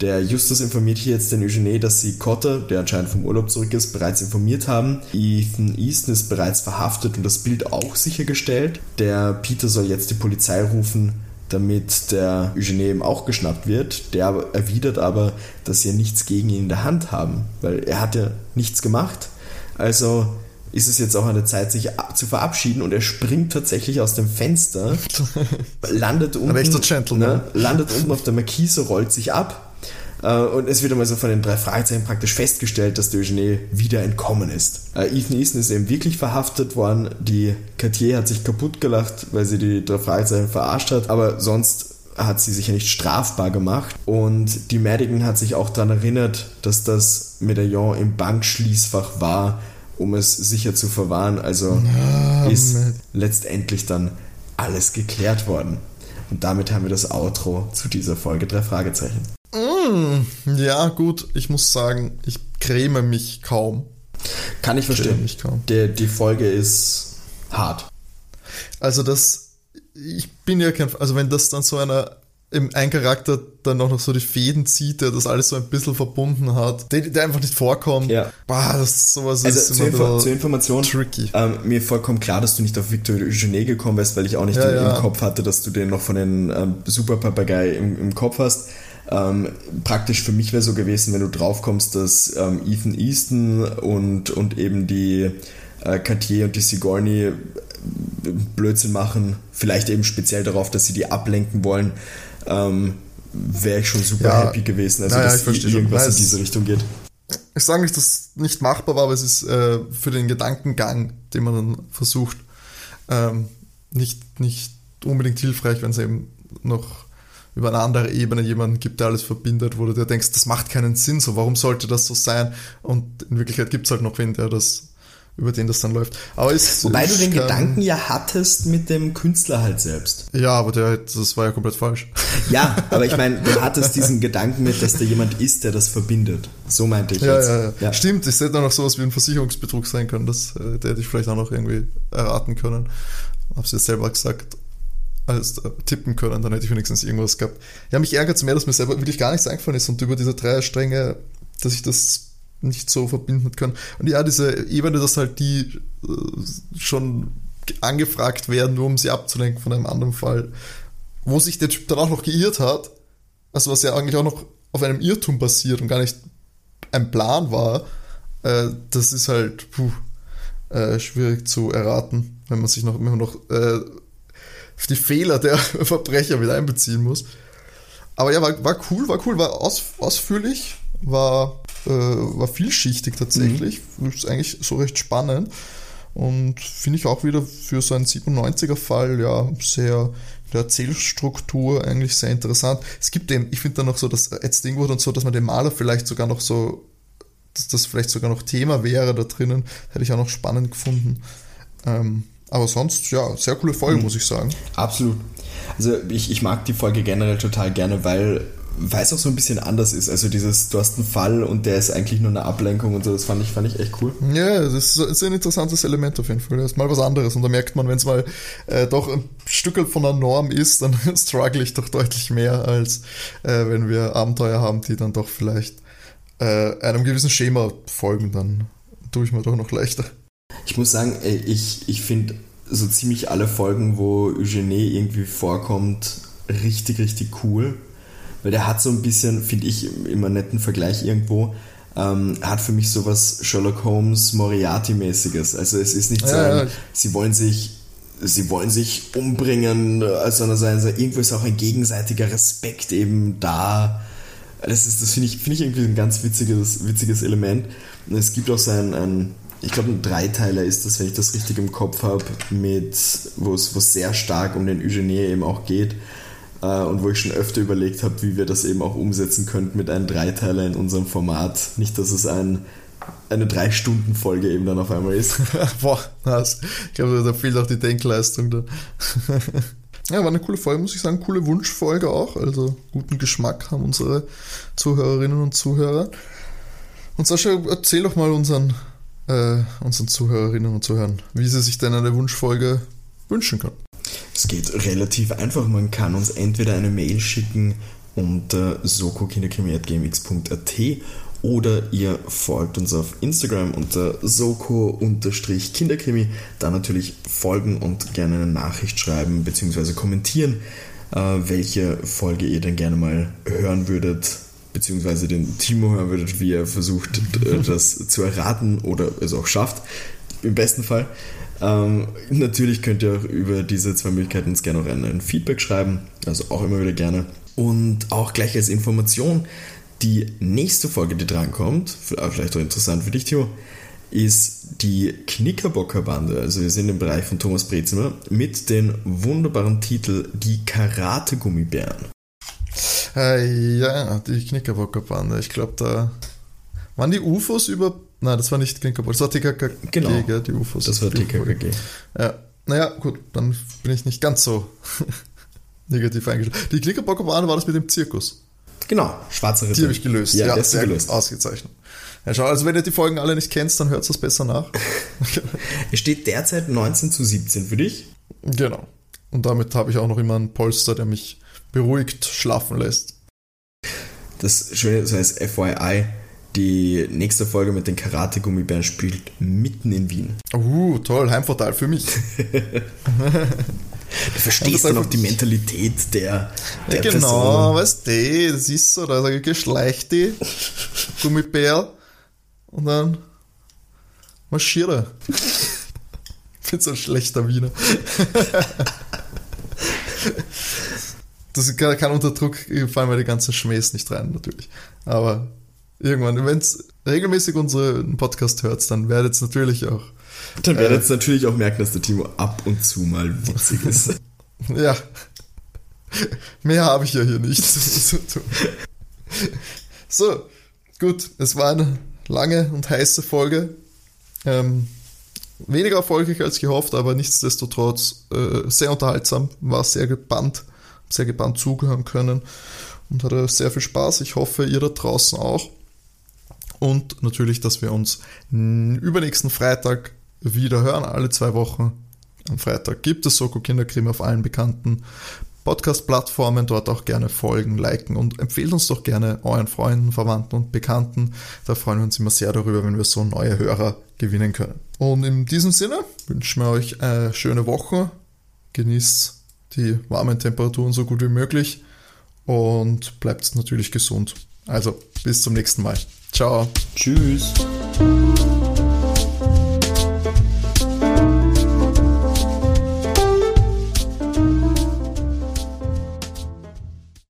Der Justus informiert hier jetzt den Eugene, dass sie Cotter, der anscheinend vom Urlaub zurück ist, bereits informiert haben. Ethan Easton ist bereits verhaftet und das Bild auch sichergestellt. Der Peter soll jetzt die Polizei rufen, damit der Eugene eben auch geschnappt wird. Der erwidert aber, dass sie nichts gegen ihn in der Hand haben, weil er hat ja nichts gemacht. Also ist es jetzt auch an der Zeit, sich zu verabschieden und er springt tatsächlich aus dem Fenster, landet unten, ne, landet unten auf der Markise, rollt sich ab äh, und es wird einmal so von den drei Fragezeichen praktisch festgestellt, dass Eugene wieder entkommen ist. Äh, Ethan Easton ist eben wirklich verhaftet worden. Die Cartier hat sich kaputt gelacht, weil sie die drei Fragezeichen verarscht hat. Aber sonst hat sie sich ja nicht strafbar gemacht. Und die Madigan hat sich auch daran erinnert, dass das Medaillon im Bankschließfach war, um es sicher zu verwahren. Also oh, ist letztendlich dann alles geklärt worden. Und damit haben wir das Outro zu dieser Folge drei Fragezeichen. Mm, ja, gut, ich muss sagen, ich creme mich kaum. Kann ich verstehen. Mich kaum. Der, die Folge ist hart. Also das, ich bin ja kein, also wenn das dann so einer ein Charakter dann auch noch so die Fäden zieht, der das alles so ein bisschen verbunden hat, der, der einfach nicht vorkommt. Ja. Boah, das sowas also ist zur, Info zur Information, tricky. Ähm, mir vollkommen klar, dass du nicht auf Victor Eugene gekommen bist, weil ich auch nicht ja, ja. im Kopf hatte, dass du den noch von den ähm, Super Papagei im, im Kopf hast. Ähm, praktisch für mich wäre so gewesen, wenn du draufkommst, dass ähm, Ethan Easton und, und eben die äh, Cartier und die Sigourney äh, Blödsinn machen, vielleicht eben speziell darauf, dass sie die ablenken wollen, ähm, wäre ich schon super ja, happy gewesen. Also, naja, dass irgendwas in diese Richtung geht. Ich sage nicht, dass es nicht machbar war, aber es ist äh, für den Gedankengang, den man dann versucht, ähm, nicht, nicht unbedingt hilfreich, wenn es eben noch über eine andere Ebene jemanden gibt, der alles verbindet, wo du dir denkst, das macht keinen Sinn, so warum sollte das so sein? Und in Wirklichkeit gibt es halt noch wen, der das über den das dann läuft. Aber ist, Wobei du den kann, Gedanken ja hattest mit dem Künstler halt selbst. Ja, aber der, das war ja komplett falsch. Ja, aber ich meine, du hattest diesen Gedanken mit, dass da jemand ist, der das verbindet. So meinte ich ja, jetzt. Ja, ja. ja. Stimmt, es hätte auch noch sowas wie ein Versicherungsbetrug sein können. Das, äh, der hätte ich vielleicht auch noch irgendwie erraten können. Hab's jetzt selber gesagt als äh, tippen können, dann hätte ich wenigstens irgendwas gehabt. Ja, mich ärgert es mehr, dass mir selber wirklich gar nichts eingefallen ist und über diese drei Stränge, dass ich das nicht so verbinden kann. Und ja, diese Ebene, dass halt die äh, schon angefragt werden, nur um sie abzulenken von einem anderen Fall, wo sich der Typ dann auch noch geirrt hat, also was ja eigentlich auch noch auf einem Irrtum basiert und gar nicht ein Plan war, äh, das ist halt puh, äh, schwierig zu erraten, wenn man sich noch, man noch äh, die Fehler der Verbrecher mit einbeziehen muss. Aber ja, war, war cool, war cool, war aus, ausführlich, war, äh, war vielschichtig tatsächlich. Mhm. Ist eigentlich so recht spannend. Und finde ich auch wieder für so einen 97er-Fall ja sehr der Erzählstruktur eigentlich sehr interessant. Es gibt eben, ich finde dann noch so, dass Ed Stingwood und so, dass man den Maler vielleicht sogar noch so, dass das vielleicht sogar noch Thema wäre da drinnen, hätte ich auch noch spannend gefunden. Ähm, aber sonst, ja, sehr coole Folge, mhm. muss ich sagen. Absolut. Also ich, ich mag die Folge generell total gerne, weil weil es auch so ein bisschen anders ist. Also dieses, du hast einen Fall und der ist eigentlich nur eine Ablenkung und so, das fand ich, fand ich echt cool. Ja, das ist ein interessantes Element auf jeden Fall. Das ist mal was anderes und da merkt man, wenn es mal äh, doch ein Stück von der Norm ist, dann struggle ich doch deutlich mehr, als äh, wenn wir Abenteuer haben, die dann doch vielleicht äh, einem gewissen Schema folgen, dann tue ich mir doch noch leichter. Ich muss sagen, ich, ich finde so ziemlich alle Folgen, wo Eugenie irgendwie vorkommt, richtig, richtig cool weil der hat so ein bisschen, finde ich, immer einen netten Vergleich irgendwo, ähm, hat für mich sowas Sherlock Holmes Moriarty-mäßiges. Also es ist nicht so, ja, ja. sie wollen sich sie wollen sich umbringen, sondern also irgendwo ist auch ein gegenseitiger Respekt eben da. Das, ist, das finde ich, find ich irgendwie ein ganz witziges, witziges Element. Und es gibt auch so ein, ein ich glaube, ein Dreiteiler ist das, wenn ich das richtig im Kopf habe, mit, wo es sehr stark um den Eugenie eben auch geht. Äh, und wo ich schon öfter überlegt habe, wie wir das eben auch umsetzen könnten mit einem Dreiteiler in unserem Format. Nicht, dass es ein, eine Drei-Stunden-Folge eben dann auf einmal ist. Boah, das, ich glaube, da fehlt auch die Denkleistung dann. ja, war eine coole Folge, muss ich sagen. Coole Wunschfolge auch. Also guten Geschmack haben unsere Zuhörerinnen und Zuhörer. Und Sascha, erzähl doch mal unseren, äh, unseren Zuhörerinnen und Zuhörern, wie sie sich denn eine Wunschfolge wünschen können. Es geht relativ einfach. Man kann uns entweder eine Mail schicken unter sokokinderkrimi.gmx.at oder ihr folgt uns auf Instagram unter soko-kinderkrimi. Da natürlich folgen und gerne eine Nachricht schreiben bzw. kommentieren, äh, welche Folge ihr denn gerne mal hören würdet, beziehungsweise den Timo hören würdet, wie er versucht, das zu erraten oder es auch schafft. Im besten Fall. Ähm, natürlich könnt ihr auch über diese zwei Möglichkeiten uns gerne auch ein Feedback schreiben, also auch immer wieder gerne. Und auch gleich als Information, die nächste Folge, die drankommt, vielleicht auch interessant für dich, Theo, ist die Knickerbocker Bande. Also wir sind im Bereich von Thomas Brezimmer mit dem wunderbaren Titel Die Karate-Gummibären. Äh, ja, die Knickerbocker Bande. Ich glaube, da waren die UFOs über Nein, das war nicht Klinkerball, das war TKKG, genau, die UFOs. Das war TKKG. Ja, naja, gut, dann bin ich nicht ganz so negativ eingestellt. Die Klinkerbockerbahn war das mit dem Zirkus. Genau, schwarze Ritter. Die habe ich gelöst. Ja, ja sehr gelöst. Ausgezeichnet. Ja, schau, also wenn ihr die Folgen alle nicht kennst, dann hört es besser nach. es steht derzeit 19 zu 17 für dich. Genau. Und damit habe ich auch noch immer einen Polster, der mich beruhigt schlafen lässt. Das Schöne ist, heißt FYI, die nächste Folge mit den Karate-Gummibären spielt mitten in Wien. Uh, toll, Heimvorteil für mich. Du verstehst dann auch die Mentalität der, der ja, Genau, Person. weißt du, das ist so, da geschleicht die Gummibär und dann marschiere. Ich bin so ein schlechter Wiener. Das kann, kann unter Druck fallen wir die ganzen Schmähs nicht rein, natürlich. Aber Irgendwann, wenn es regelmäßig unseren Podcast hört, dann werdet ihr natürlich auch. Dann werdet äh, natürlich auch merken, dass der Timo ab und zu mal witzig ist. ja. Mehr habe ich ja hier nicht. so, gut. Es war eine lange und heiße Folge. Ähm, weniger erfolgreich als gehofft, aber nichtsdestotrotz äh, sehr unterhaltsam. War sehr gebannt, sehr gebannt zugehören können und hatte sehr viel Spaß. Ich hoffe, ihr da draußen auch und natürlich, dass wir uns übernächsten Freitag wieder hören, alle zwei Wochen. Am Freitag gibt es Soko Kinderkrimi auf allen bekannten Podcast-Plattformen, dort auch gerne folgen, liken und empfehlt uns doch gerne euren Freunden, Verwandten und Bekannten. Da freuen wir uns immer sehr darüber, wenn wir so neue Hörer gewinnen können. Und in diesem Sinne wünschen wir euch eine schöne Woche. Genießt die warmen Temperaturen so gut wie möglich und bleibt natürlich gesund. Also bis zum nächsten Mal. Ciao. Tschüss.